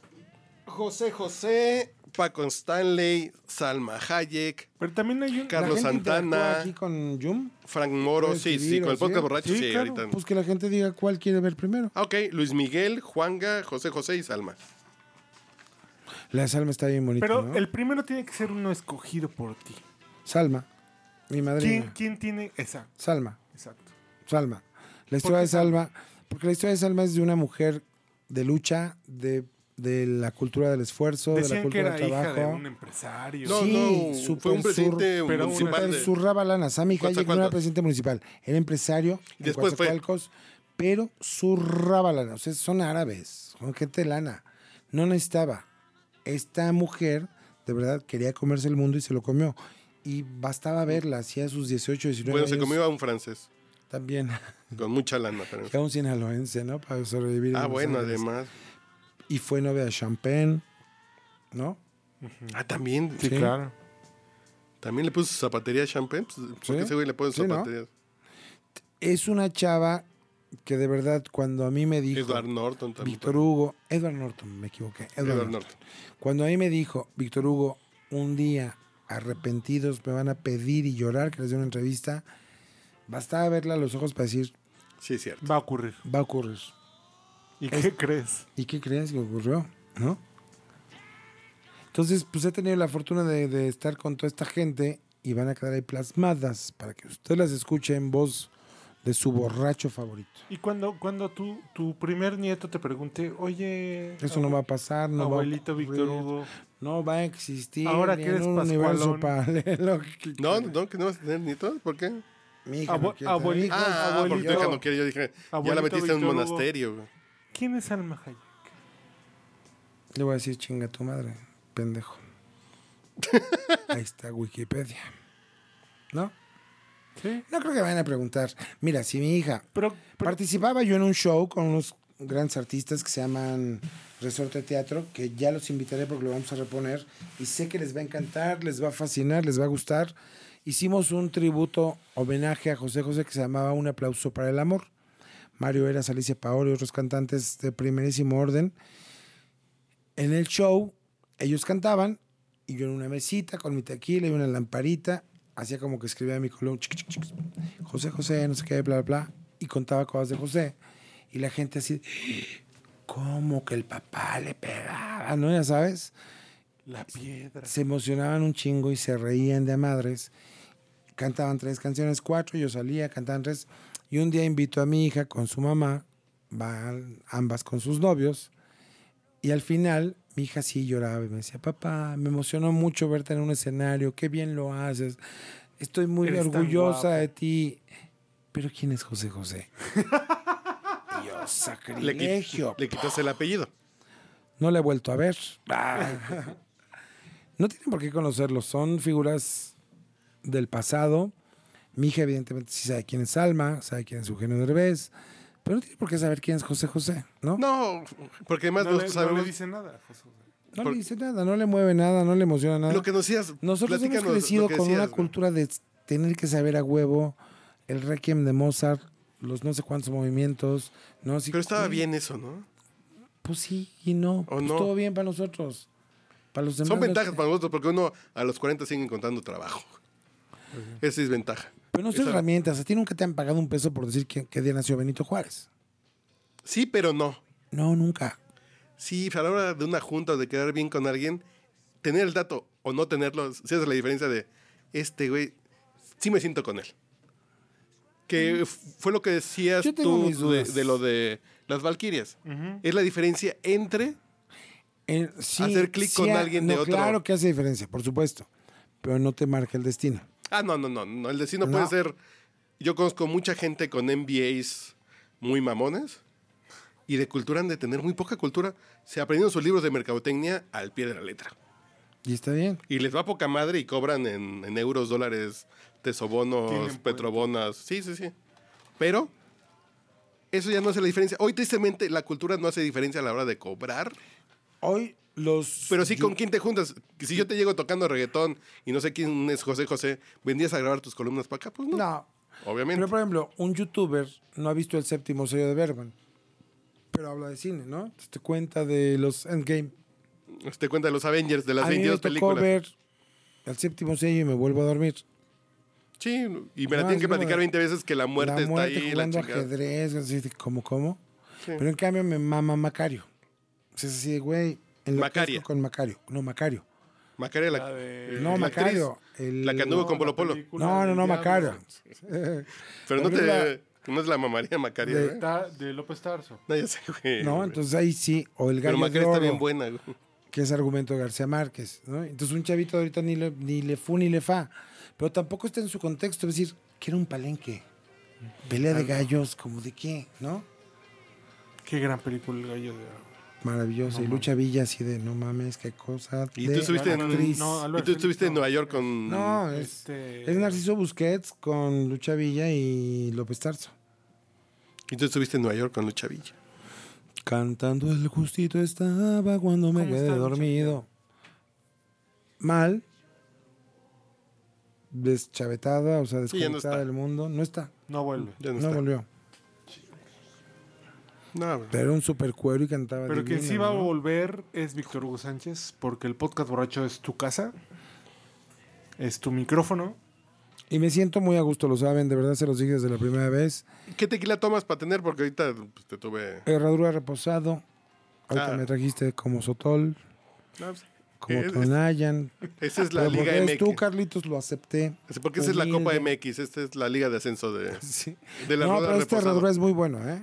José José, Paco Stanley, Salma Hayek, Pero también hay un... Car- Carlos ¿La gente interactúa Santana. aquí con Yum? Frank Moro, ¿Puede sí, sí, escribir con el así? podcast borracho, sí, claro, ahorita. Pues que la gente diga cuál quiere ver primero. Ah, ok, Luis Miguel, Juanga, José José y Salma. La Salma está bien bonita, Pero ¿no? el primero tiene que ser uno escogido por ti. Salma, mi madrina. ¿Quién, quién tiene esa? Salma, Exacto. Salma. La historia de Salma, porque la historia de Salma es de una mujer de lucha, de, de la cultura del esfuerzo, de la Decían que cultura era del hija trabajo. de un empresario. No, Sí, no, súper fue un presidente sur- pero municipal Super lana. Sammy Hayek no era presidente municipal, era empresario en Después fue. Pero zurraba lana. O sea, son árabes, son gente de lana. No necesitaba. Esta mujer, de verdad, quería comerse el mundo y se lo comió. Y bastaba verla, hacía sus 18, 19 Bueno, se años. comió a un francés, También. con mucha lana. pero- Y a un sinaloense, ¿no? Para sobrevivir. en Ah, bueno, Ángeles. además. Y fue novia de Champagne, ¿no? Ah, también. Sí, Sí. claro. También le puso zapatería a Champagne. Pues, ¿Por Sí. qué ese güey le pone Sí. Es una chava que de verdad cuando a mí me dijo Edward Norton también. Víctor Hugo, Edward Norton, me equivoqué, Edward, Edward Norton. Norton. Cuando a mí me dijo, Víctor Hugo, un día arrepentidos me van a pedir y llorar que les dé una entrevista, bastaba verla a los ojos para decir, Sí, es cierto. Va a ocurrir. va a ocurrir. ¿Y qué crees? ¿Y qué crees que ocurrió? ¿No? Entonces, pues he tenido la fortuna de, de estar con toda esta gente y van a quedar ahí plasmadas para que usted las escuche en voz de su borracho favorito. Y cuando, cuando tu, tu primer nieto te pregunte, oye, Eso no va a pasar, no abuelito va a Víctor Hugo, No va a existir. Ahora que eres un universo Pascualón. paralelo. No, no, que no vas a tener nietos. ¿Por qué? Mi hija no quiere abuelito. Ah, porque abuelito. tu hija no quiere. Yo dije, ya la Abuelito metiste en un Hugo. monasterio. ¿quién es Alma Hayek? Le voy a decir chinga tu madre, pendejo. Ahí está Wikipedia. ¿No? Sí. No creo que vayan a preguntar. Mira, si mi hija Pero, pero- Participaba yo en un show con unos grandes artistas que se llaman Resorte Teatro, que ya los invitaré porque lo vamos a reponer y sé que les va a encantar, les va a fascinar, les va a gustar. Hicimos un tributo, homenaje a José José que se llamaba Un aplauso para el amor. Mario Eras, Alicia Paola y otros cantantes de primerísimo orden. En el show, ellos cantaban y yo en una mesita con mi tequila y una lamparita, hacía como que escribía mi columna, José José, no sé qué, bla, bla, bla, y contaba cosas de José. Y la gente así, ¿cómo que el papá le pegaba? ¿No? Ya sabes, la piedra. se emocionaban un chingo y se reían de madres. Cantaban tres canciones, cuatro, yo salía, cantaban tres. Y un día invito a mi hija con su mamá, van ambas con sus novios. Y al final, mi hija sí lloraba y me decía, papá, me emocionó mucho verte en un escenario, qué bien lo haces. Estoy muy Eres orgullosa guapo." de ti. Pero ¿quién es José José? Dios, Le, sacrilegio. le quitaste el apellido. No la he vuelto a ver. No tienen por qué conocerlos. Son figuras del pasado. Mi hija, evidentemente, sí sabe quién es Alma, sabe quién es Eugenio Derbez, pero no tiene por qué saber quién es José José, ¿no? No, No, porque además No le, no le dice nada, José. le por- dice nada, no le mueve nada, no le emociona nada. lo que nos decías. Nosotros hemos crecido con una cultura de tener que saber a huevo el requiem de Mozart, los no sé cuántos movimientos. ¿no? Así, Pero estaba bien eso, ¿no? Pues sí y no. ¿O Pues no? todo bien para nosotros. Para los demás. Son no- ventajas para nosotros porque uno a los 40 sigue encontrando trabajo. Esa es ventaja. Pero no son Esa- herramientas. A ti nunca te han pagado un peso por decir que, que día nació Benito Juárez. Sí, pero no. No, nunca. Sí, a la hora de una junta o de quedar bien con alguien, tener el dato o no tenerlo, sí es la diferencia de este güey, sí me siento con él. Que f- fue lo que decías tú de lo de las Valquirias. Es la diferencia entre Eh, sí, Hacer clic con ha- alguien de otro. Claro que hace diferencia, por supuesto. Pero no te marca el destino. Ah, no, no, no, no. El destino No. puede ser. Yo conozco mucha gente con MBAs muy mamones y de cultura han de tener muy poca cultura. Se aprendieron sus libros de mercadotecnia al pie de la letra. Y está bien. Y les va poca madre y cobran en, en euros, dólares, tesobonos, petrobonas. Sí, sí, sí. Pero eso ya no hace la diferencia. Hoy, tristemente, la cultura no hace diferencia a la hora de cobrar. Hoy los. Pero sí, ¿con quién te juntas? Si yo te llego tocando reggaetón y no sé quién es José José, ¿vendrías a grabar tus columnas para acá? Pues no. No. Obviamente. Pero, por ejemplo, un youtuber no ha visto el séptimo sello de Bergman. Pero habla de cine, ¿no? Entonces te cuenta de los Endgame. Te cuenta de los Avengers, de las a mí me 22 tocó películas. ver el séptimo sello y me vuelvo a dormir. Sí, y me la No, tienen que como platicar de- 20 veces que la muerte, la muerte está ahí. La jugando chingada. ajedrez, así de como, ¿cómo? Sí. Pero en cambio me mama Macario. Es así de, güey. enloquezco Macaria. Con Macario. No, Macario. Macaria, la, La de- No, Macario. el- la que anduvo con Polo Polo. No, no, no, Macario. Pero no te. No es la mamaría Macaria, de- güey. Ta- de López Tarso. No, ya sé, güey. No, entonces ahí sí. O el Pero gallo de Macaria está oro, bien buena, güey. que es argumento de García Márquez. ¿no? Entonces un chavito ahorita ni le, ni le fu ni le fa. Pero tampoco está en su contexto. Es decir, que era un palenque. Pelea de gallos, como de qué, ¿no? Qué gran película El Gallo de Oro. Maravillosa. y Lucha Villa así de, no mames, qué cosa. Y de tú estuviste en, actriz. No, y Albert tú estuviste en no. Nueva York con. No, es, Este- es Narciso Busquets con Lucha Villa y López Tarso. Y tú estuviste en Nueva York con Lucha Villa. Cantando el justito estaba cuando me ¿Cómo quedé está Lucha dormido. Mal. Deschavetada, o sea, Sí, no desconectada del mundo. No está. No vuelve. Ya no, No, está. volvió. No, Pero era un super cuero y cantaba Pero quien sí va a ¿no? volver es Víctor Hugo Sánchez, porque el podcast borracho es tu casa, es tu micrófono. Y me siento muy a gusto, lo saben, de verdad se los dije desde la primera vez. ¿Qué tequila tomas para tener? Porque ahorita pues, te tuve. Herradura reposado. Ahorita Ah. me trajiste como Sotol, No, pues, como es- Tonayan. esa es la Pero Liga MX. tú, Carlitos, lo acepté. Porque esa es la Copa. MX. Esta es la Liga de ascenso de, Sí. de la no, rueda pero esta herradura es muy bueno, ¿eh?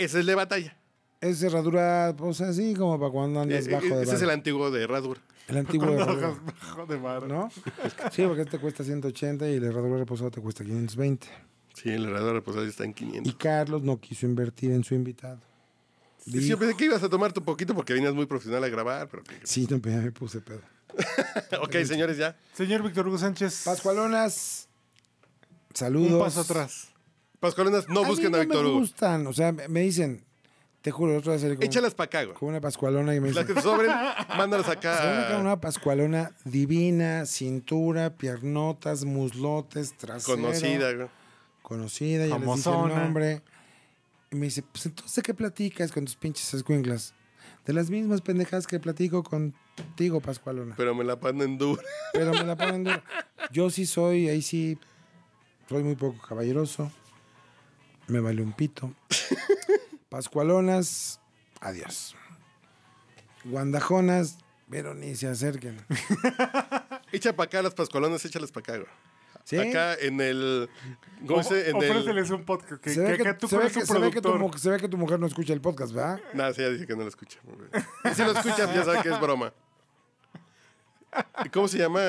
Esa es de batalla. Es herradura, pues así como para cuando andas Eh, bajo eh, de ese es el antiguo de herradura. El antiguo de herradura, Bajo de. ¿no? Sí, porque este cuesta 180 y el herradura reposado te cuesta 520. Sí, el herradura reposado está en Y 500. Carlos no quiso invertir en su invitado. Sí, yo Dijo- pensé que ibas a tomar tu poquito porque venías muy profesional a grabar. Pero que- Sí, no, ya me puse pedo. ok, señores, ya. Señor Víctor Hugo Sánchez, Pascualonas, saludos. un paso atrás. Pascualonas, no a busquen mí a no Víctor me Hugo. gustan, o sea, me me dicen, te juro, otra vez con, Échalas para acá, güey. con una pascualona y me Las dicen, que te sobren, mándalas "Se van a quedar acá. una pascualona divina, cintura, piernotas, muslotes, trasero. Conocida, güey. Conocida, ya les dije el nombre. Y me dice, pues entonces, ¿de qué platicas con tus pinches escuinclas? De las mismas pendejadas que platico contigo, Pascualona. Pero me la ponen dura. Pero me la ponen dura. Yo sí soy, ahí sí, soy muy poco caballeroso. Me vale un pito. Pascualonas, adiós. Guandajonas, pero ni se acerquen. Echa para acá las pascualonas, échalas para acá, güey. ¿Sí? Acá en el. ¿Cómo se dice? En. Ofréceles un podcast. Que, se, ve que, que, tú se ve que- un se ve que tu, productor. mu- se ve que tu mujer no escucha el podcast, ¿verdad? Nada, sí, ya dije que no lo escucha. Si lo escuchas, ya sabes que es broma. ¿Y cómo se llama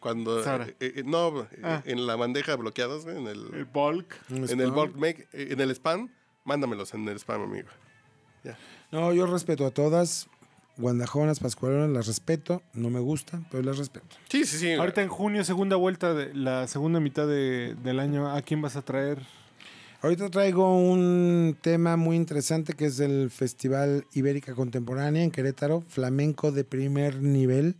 cuando. Sara. eh, eh, no, eh, Ah. en la bandeja bloqueados, en el, El bulk. en el bulk make, eh, en el spam, mándamelos en el spam, amigo. Ya. No, yo respeto a todas. Guandajonas, Pascualonas, las respeto. No me gustan, pero las respeto. Sí, sí, sí. Ahorita en junio, segunda vuelta de la segunda mitad de- del año, ¿a quién vas a traer? Ahorita traigo un tema muy interesante que es el Festival Ibérica Contemporánea en Querétaro, flamenco de primer nivel.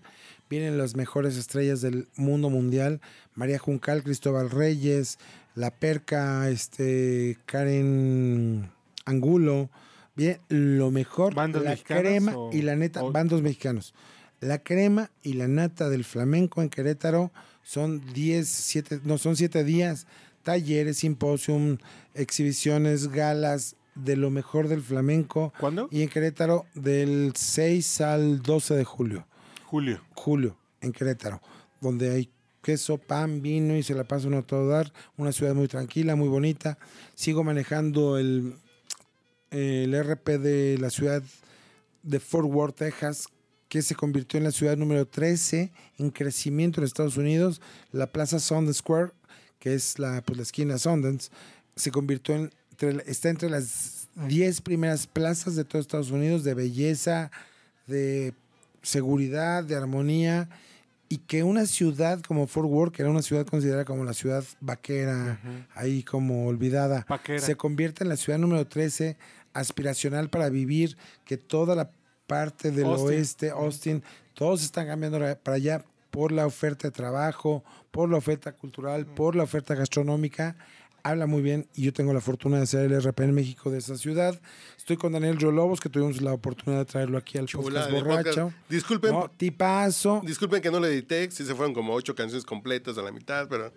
Vienen las mejores estrellas del mundo mundial, María Juncal, Cristóbal Reyes, La Perca, este, Karen Angulo. Bien, lo mejor, ¿Bandas la crema o- y la neta, o- bandos mexicanos. La crema y la nata del flamenco en Querétaro son 10, 7, no, son 7 días. Talleres, simposium, exhibiciones, galas de lo mejor del flamenco. ¿Cuándo? Y en Querétaro del 6 al 12 de julio. Julio. Julio, en Querétaro, donde hay queso, pan, vino y se la pasa uno a todo dar. Una ciudad muy tranquila, muy bonita. Sigo manejando el, el RP de la ciudad de Fort Worth, Texas, que se convirtió en la ciudad número 13 en crecimiento en Estados Unidos. La Plaza Sundance Square, que es la, pues, la esquina Sundance, se convirtió en, está entre las 10 primeras plazas de todo Estados Unidos de belleza, de seguridad, de armonía, y que una ciudad como Fort Worth, que era una ciudad considerada como la ciudad vaquera, ahí como olvidada, Vaquera. se convierte en la ciudad número 13, aspiracional para vivir, que toda la parte del Austin. oeste, Austin, todos están cambiando para allá por la oferta de trabajo, por la oferta cultural, por la oferta gastronómica. Habla muy bien y yo tengo la fortuna de ser el RP en México de esa ciudad. Estoy con Daniel Rolobos, que tuvimos la oportunidad de traerlo aquí al Chula, podcast en el borracho. podcast. Disculpen, No, tipazo. disculpen que no le edité, sí se fueron como ocho canciones completas a la mitad, pero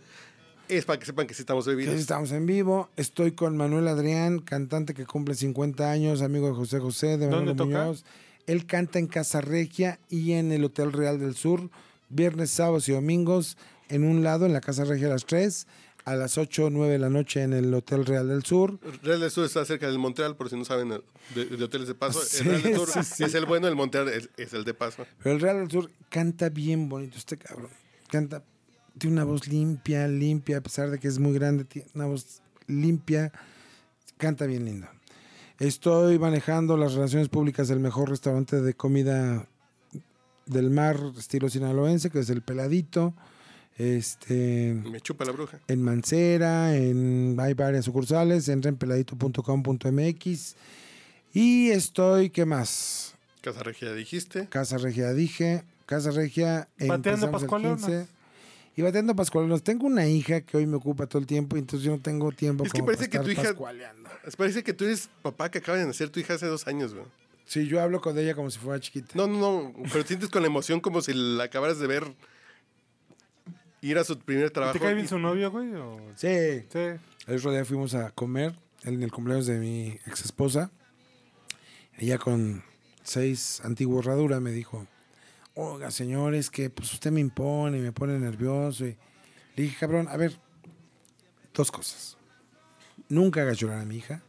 es para que sepan que sí estamos Que bebidos. estamos en vivo. Estoy con Manuel Adrián, cantante que cumple 50 años, amigo de José José, de Manolo ¿Dónde toca? Muñoz. Él canta en Casa Regia y en el Hotel Real del Sur, viernes, sábados y domingos, en un lado, en la Casa Regia a las 3, a las 8 o 9 de la noche en el Hotel Real del Sur. Real del Sur está cerca del Montreal, por si no saben, de, de hoteles de paso. Sí, el Real del Sur sí, sí. es el bueno, el Montreal es, es el de paso. Pero el Real del Sur canta bien bonito este cabrón. Canta, tiene una voz limpia, limpia, a pesar de que es muy grande, tiene una voz limpia, canta bien lindo. Estoy manejando las relaciones públicas del mejor restaurante de comida del mar, estilo sinaloense, que es el Peladito. Este, Me chupa la bruja. en Mancera, en, hay varias sucursales, entra en peladito.com.mx. Y estoy, ¿qué más? Casa Regia dijiste. Casa Regia dije, Casa Regia Bateando Pascualonas. 15. Y bateando pascualonas. Tengo una hija que hoy me ocupa todo el tiempo y entonces yo no tengo tiempo Es que como parece para que tu hija- pascualeando. Parece que tú eres papá que acaba de nacer tu hija hace dos años, güey. Sí, yo hablo con ella como si fuera chiquita. No, no, no, pero sientes con la emoción como si la acabaras de ver ir a su primer trabajo. ¿Te cae bien y- su novio, güey? o- Sí. Sí. El otro día fuimos a comer en el cumpleaños de mi ex esposa. Ella con seis antiguos herradura me dijo, oiga señor, es que pues usted me impone y me pone nervioso. Y le dije, cabrón, a ver, dos cosas. Nunca hagas llorar a mi hija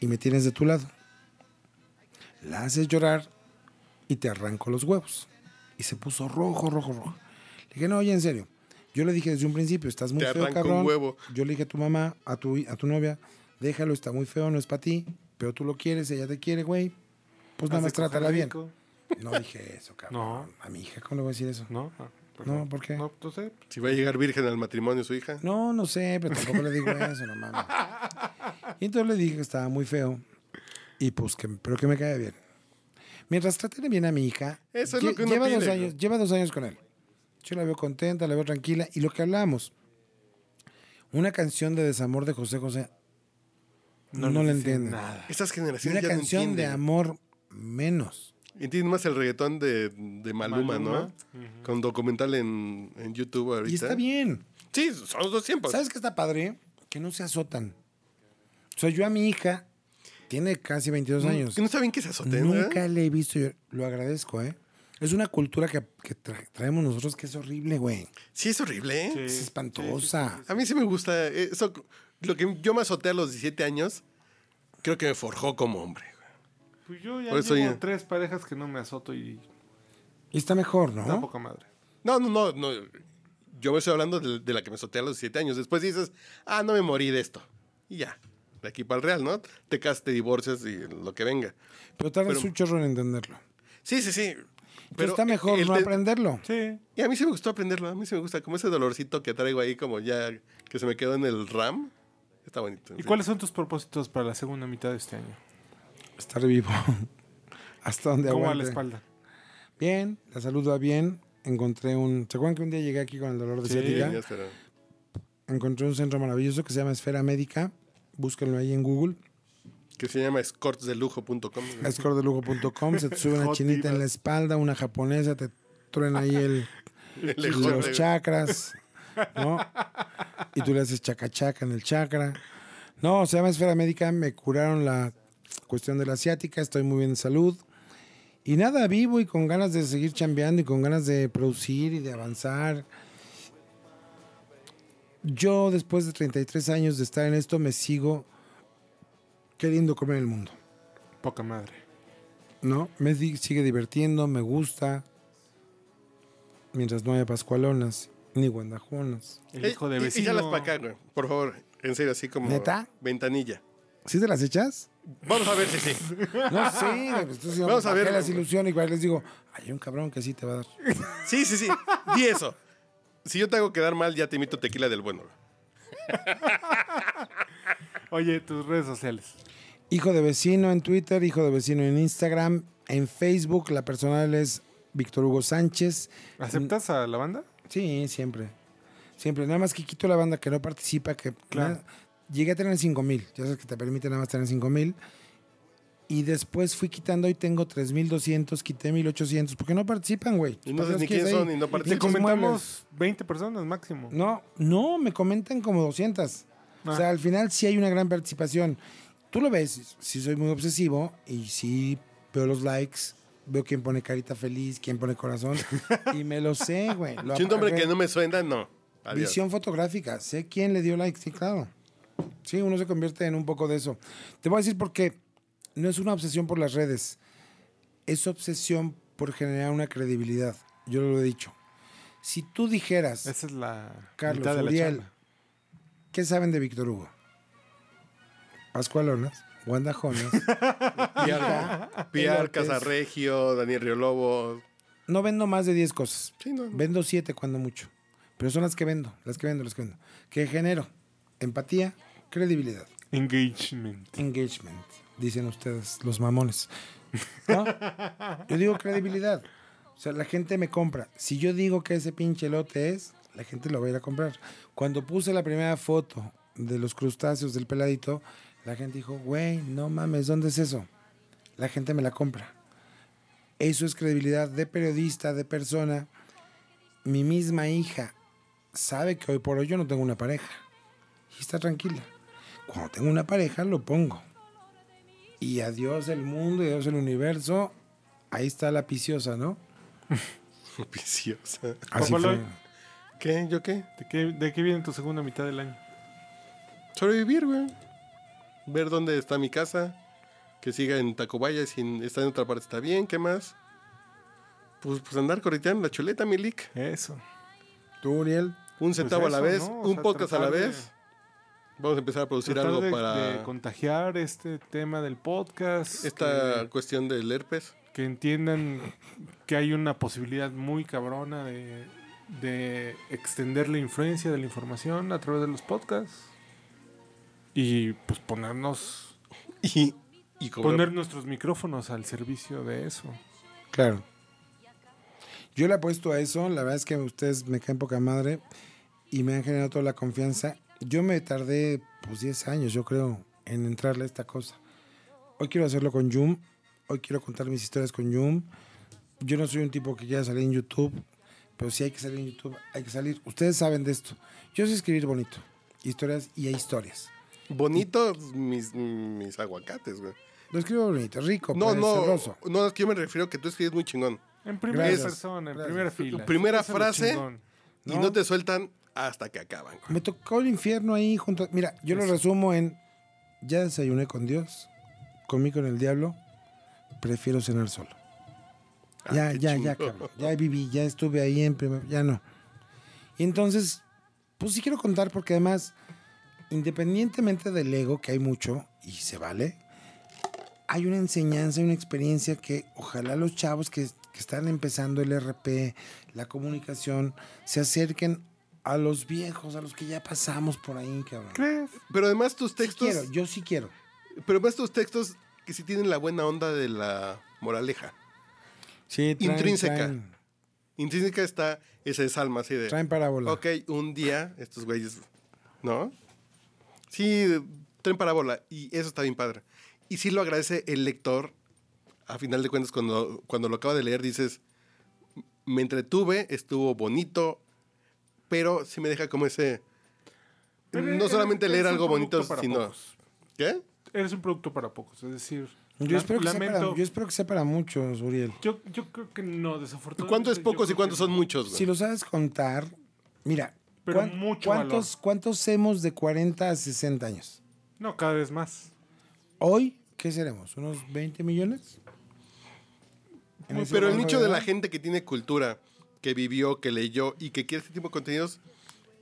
y me tienes de tu lado. La haces llorar y te arranco los huevos. Y se puso rojo, rojo, rojo. Dije, no, oye, en serio. Yo le dije desde un principio, estás muy Te feo, arranco un cabrón. huevo. Yo le dije a tu mamá, a tu, a tu novia, déjalo, está muy feo, no es para ti, pero tú lo quieres, ella te quiere, güey. Pues nada más trátala bien. No dije eso, cabrón. No. A mi hija, ¿cómo le voy a decir eso? ¿No? Ah, pues No, ¿por qué? No, tú sé. Si va a llegar virgen al matrimonio su hija. No, no sé, pero tampoco le digo eso, no mames. Y entonces le dije que estaba muy feo. Y pues que, pero que me cae bien. Mientras traten bien a mi hija, Eso es lle- lo que uno lleva, dos años, ¿no? lleva dos años con él. Yo la veo contenta, la veo tranquila. Y lo que hablábamos, una canción de desamor de José José, no, les la dicen entienden. Nada. Estas Y generaciones una ya no canción de amor menos. Entienden más el reggaetón de, de Maluma, Maluma. ¿no? Con documental en, en YouTube ahorita. Y está bien. Sí, son los dos tiempos. ¿Sabes qué está padre? Que no se azotan. O sea, yo a mi hija, tiene casi 22 años. Que no saben que se azoten, ¿verdad? Nunca le he visto, yo lo agradezco, ¿eh? Es una cultura que, que tra- traemos nosotros que es horrible, güey. Sí, es horrible, ¿eh? Sí, Es sí, espantosa. A mí sí me gusta. Eso, lo que yo me azoté a los 17 años, creo que me forjó como hombre. güey. Pues yo ya ya- tres parejas que no me azoto y Y está mejor, ¿no? da poca madre. No, no, no, no. Yo me estoy hablando de, de la que me azoté a los 17 años. Después dices, ah, no me morí de esto. Y ya. De aquí para el real, ¿no? Te casas, te divorcias y lo que venga. Pero tardas Pero- un chorro en entenderlo. Sí, sí, sí. Pero está mejor el no aprenderlo. Sí. Y a mí sí me gustó aprenderlo. A mí sí me gusta. Como ese dolorcito que traigo ahí, como ya que se me quedó en el RAM. Está bonito. ¿Y sí. cuáles son tus propósitos para la segunda mitad de este año? Estar vivo. Hasta donde ¿Cómo va la espalda? Bien, la salud va bien. Encontré un... ¿Se acuerdan que un día llegué aquí con el dolor de Sí, ciática? Ya será. Encontré un centro maravilloso que se llama Esfera Médica. Búsquenlo ahí en Google. Que se llama escortsdelujo.com. Escordelujo.com. Se te sube una chinita en la espalda, una japonesa, te truena ahí el, El los chakras, ¿no? Y tú le haces chacachaca en el chakra. No, se llama Esfera Médica. Me curaron la cuestión de la asiática. Estoy muy bien de salud. Y nada, vivo y con ganas de seguir chambeando y con ganas de producir y de avanzar. Yo, después de 33 años de estar en esto, me sigo queriendo comer el mundo. Poca madre. ¿no? Me sigue divirtiendo, me gusta. Mientras no haya pascualonas ni guandajonas. El Eh, hijo de y- Y, vecino. ya las para acá, güey. Por favor. En serio, así como. ¿Neta? Ventanilla. ¿Sí te las echas? Vamos a ver si sí. No sé, pues, sí, Vamos a ver. las ilusiones, igual les digo, hay un cabrón que sí te va a dar. Sí, sí, sí. Di eso. Si yo te hago quedar mal, ya te invito tequila del bueno. Oye, tus redes sociales. Hijo de vecino en Twitter, hijo de vecino en Instagram, en Facebook, la personal es Víctor Hugo Sánchez. ¿Aceptas a la banda? Sí, siempre. Siempre. Nada más que quito la banda que no participa, que Claro. nada- llegué a tener 5 mil. Ya sabes que te permite nada más tener 5 mil. Y después fui quitando y tengo 3.200, quité 1.800, porque no participan, güey. Y no ¿Para sabes ni quiénes son y no Te participan. Muebles. comentamos 20 personas máximo. No, no, me comentan como 200. O Ah. sea, al final sí hay una gran participación. Tú lo ves, sí soy muy obsesivo y sí veo los likes, veo quién pone carita feliz, quién pone corazón y me lo sé, güey. Si un nombre que no me suena, no. Adiós. Visión fotográfica, sé quién le dio like, sí, claro. Sí, uno se convierte en un poco de eso. Te voy a decir por qué. No es una obsesión por las redes, es obsesión por generar una credibilidad. Yo lo he dicho. Si tú dijeras, Esa es la Carlos, mitad de la Uriel. ¿Qué saben de Víctor Hugo? Pascualonas, Guandajonas. Piar, Piar Elotes. Casarregio, Daniel Riolobo. No vendo más de 10 cosas. Sí, no. Vendo 7 cuando mucho. Pero son las que vendo, las que vendo, las que vendo. Que genero empatía, credibilidad. Engagement. engagement, dicen ustedes, los mamones. ¿No? Yo digo credibilidad. O sea, la gente me compra. Si yo digo que ese pinche lote es, la gente lo va a ir a comprar. Cuando puse la primera foto de los crustáceos del peladito, la gente dijo, güey, no mames, ¿dónde es eso? La gente me la compra. Eso es credibilidad de periodista, de persona. Mi misma hija sabe que hoy por hoy yo no tengo una pareja. Y está tranquila. Cuando tengo una pareja, lo pongo. Y adiós el mundo, y adiós el universo. Ahí está la piciosa, ¿no? Así Papaloy. fue. ¿Qué? ¿Yo qué? ¿De qué, ¿De qué viene tu segunda mitad del año? Sobrevivir, güey. Ver dónde está mi casa. Que siga en Tacubaya. Si está en otra parte está bien. ¿Qué más? Pues, pues andar correteando la chuleta, mi lick. Eso. ¿Tú, Uriel? Un centavo a la Pues vez. un sea, podcast a la de- vez. Vamos a empezar a producir Tratar algo de, para de contagiar este tema del podcast. esta que- cuestión del herpes. que entiendan que hay una posibilidad muy cabrona de, de extender la influencia de la información a través de los podcasts y pues ponernos Y, y poner nuestros micrófonos al servicio de eso. Claro. Yo le apuesto a eso. La verdad es que ustedes me caen poca madre y me han generado toda la confianza. Yo me tardé, pues, 10 años, yo creo, en entrarle a esta cosa. Hoy quiero hacerlo con Yum. Hoy quiero contar mis historias con Yum. Yo no soy un tipo que quiera salir en YouTube, pero si hay que salir en YouTube, hay que salir. Ustedes saben de esto. Yo sé escribir bonito. Historias y hay historias. Bonitos mis, mis aguacates, güey. Lo escribo bonito, rico, No, no, sabroso. no, es que yo me refiero que tú escribes muy chingón. En primera Gracias. persona, en Gracias. primera fila. Primera frase. chingón. Y No. te sueltan hasta que acaban. güey. Me tocó el infierno ahí junto. a- Mira, yo lo resumo en: ya desayuné con Dios, comí con el diablo, prefiero cenar solo. Ah, ya, ya, ya, cabrón. Ya viví, ya estuve ahí en primer. Ya no. Y entonces, pues sí quiero contar porque además, independientemente del ego, que hay mucho y se vale, hay una enseñanza una experiencia que ojalá los chavos que, que están empezando el RP, la comunicación, se acerquen a los viejos, a los que ya pasamos por ahí, cabrón. ¿Crees? Pero además tus Sí textos, quiero, yo sí quiero. pero además tus textos que sí tienen la buena onda de la moraleja. Sí, Intrínseca. Intrínseca está esa salma así de, Traen parábola. ok, un día estos güeyes, ¿no? Sí, traen parábola y eso está bien padre. Y sí lo agradece el lector, a final de cuentas, cuando, cuando lo acaba de leer, dices, me entretuve, estuvo bonito, pero sí me deja como ese... Pero no eres- solamente leer algo bonito, sino... pocos. ¿Qué? Eres un producto para pocos, es decir, Yo, la- espero que sea para, lamento- yo espero que sea para muchos, Uriel. yo, yo creo que no, desafortunadamente. ¿Cuánto es pocos y cuántos son muchos? güey? Si lo sabes contar, mira, Pero ¿cuán- mucho ¿cuántos, valor. ¿cuántos hemos de 40 a 60 años? No, cada vez más. Hoy, ¿qué seremos? ¿Unos 20 millones? Pero el nicho de la gente que tiene cultura, que vivió, que leyó y que quiere este tipo de contenidos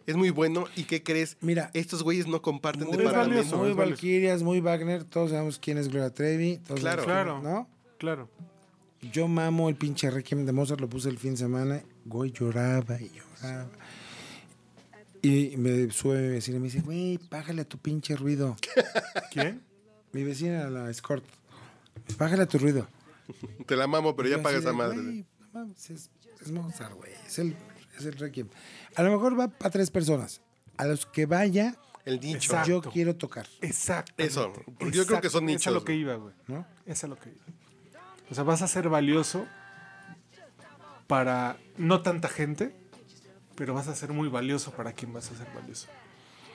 es muy bueno. ¿Y qué crees? Mira, Estos güeyes no comparten muy, valioso, departamento. muy es valioso. Valkyrias, muy Wagner, todos sabemos quién es Gloria Trevi. todos Claro. Claro. ¿No? Claro. Yo mamo el pinche Requiem de Mozart, lo puse el fin de semana. Güey, lloraba y lloraba. Y me sube mi vecina y me dice, güey, bájale a tu pinche ruido. ¿Quién? Mi vecina, la escort. Bájale a tu ruido. Te la mamo, pero Y ya yo paga así esa de, madre. "Güey, no mames, es, es Mozart, güey. Es el, es el Requiem. A lo mejor va para tres personas. A los que vaya, El nicho. Exacto. yo quiero tocar. Exacto. Eso, porque yo creo que son Es a nichos, lo que iba, güey. ¿no? Es a lo que iba. O sea, vas a ser valioso para no tanta gente, pero vas a ser muy valioso para quien vas a ser valioso.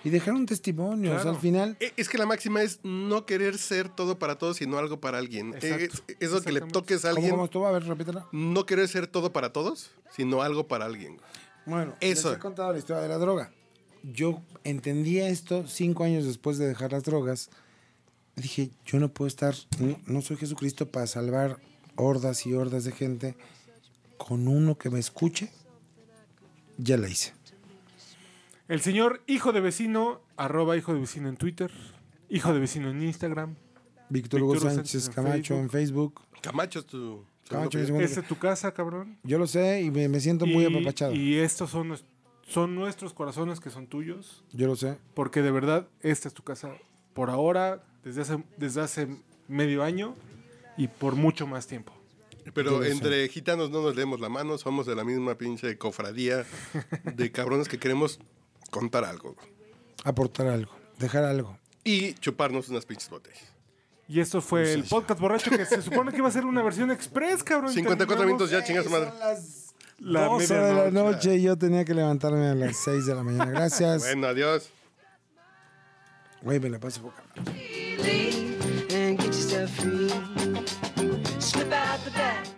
Y dejar un testimonio. O sea, al final, Eh, Es que la máxima es no querer ser todo para todos, sino algo para alguien. Exacto. Es- Eso que le toques a ¿cómo, alguien. cómo estuvo? A ver, repítela. No querer ser todo para todos, sino algo para alguien. Bueno, Eso. les he contado la historia de la droga. Yo entendía esto cinco años después de dejar las drogas. Dije, yo no puedo estar, no, no soy Jesucristo para salvar hordas y hordas de gente. Con uno que me escuche, ya la hice. El señor hijo de vecino, arroba hijo de vecino en Twitter, hijo de vecino en Instagram. Víctor Hugo Sánchez, Sánchez en Camacho en Facebook. Camacho es tu. Camacho segundo es mi segundo- ¿Es de tu casa, cabrón? Yo lo sé y me, me siento muy apapachado. Y estos son, son nuestros corazones que son tuyos, Yo lo sé. porque de verdad esta es tu casa por ahora, desde hace, desde hace medio año y por mucho más tiempo. Pero entre gitanos no nos leemos la mano, somos de la misma pinche cofradía de cabrones que queremos contar algo. Aportar algo, dejar algo. Y chuparnos unas pinches botellas. Y esto fue el podcast borracho que se supone que iba a ser una versión express, cabrón. y 54 minutos ya, chingas madre. Son las La 12 de la noche y yo tenía que levantarme a las 6 de la mañana. Gracias. Bueno, adiós. Güey, me la paso. Slip out the back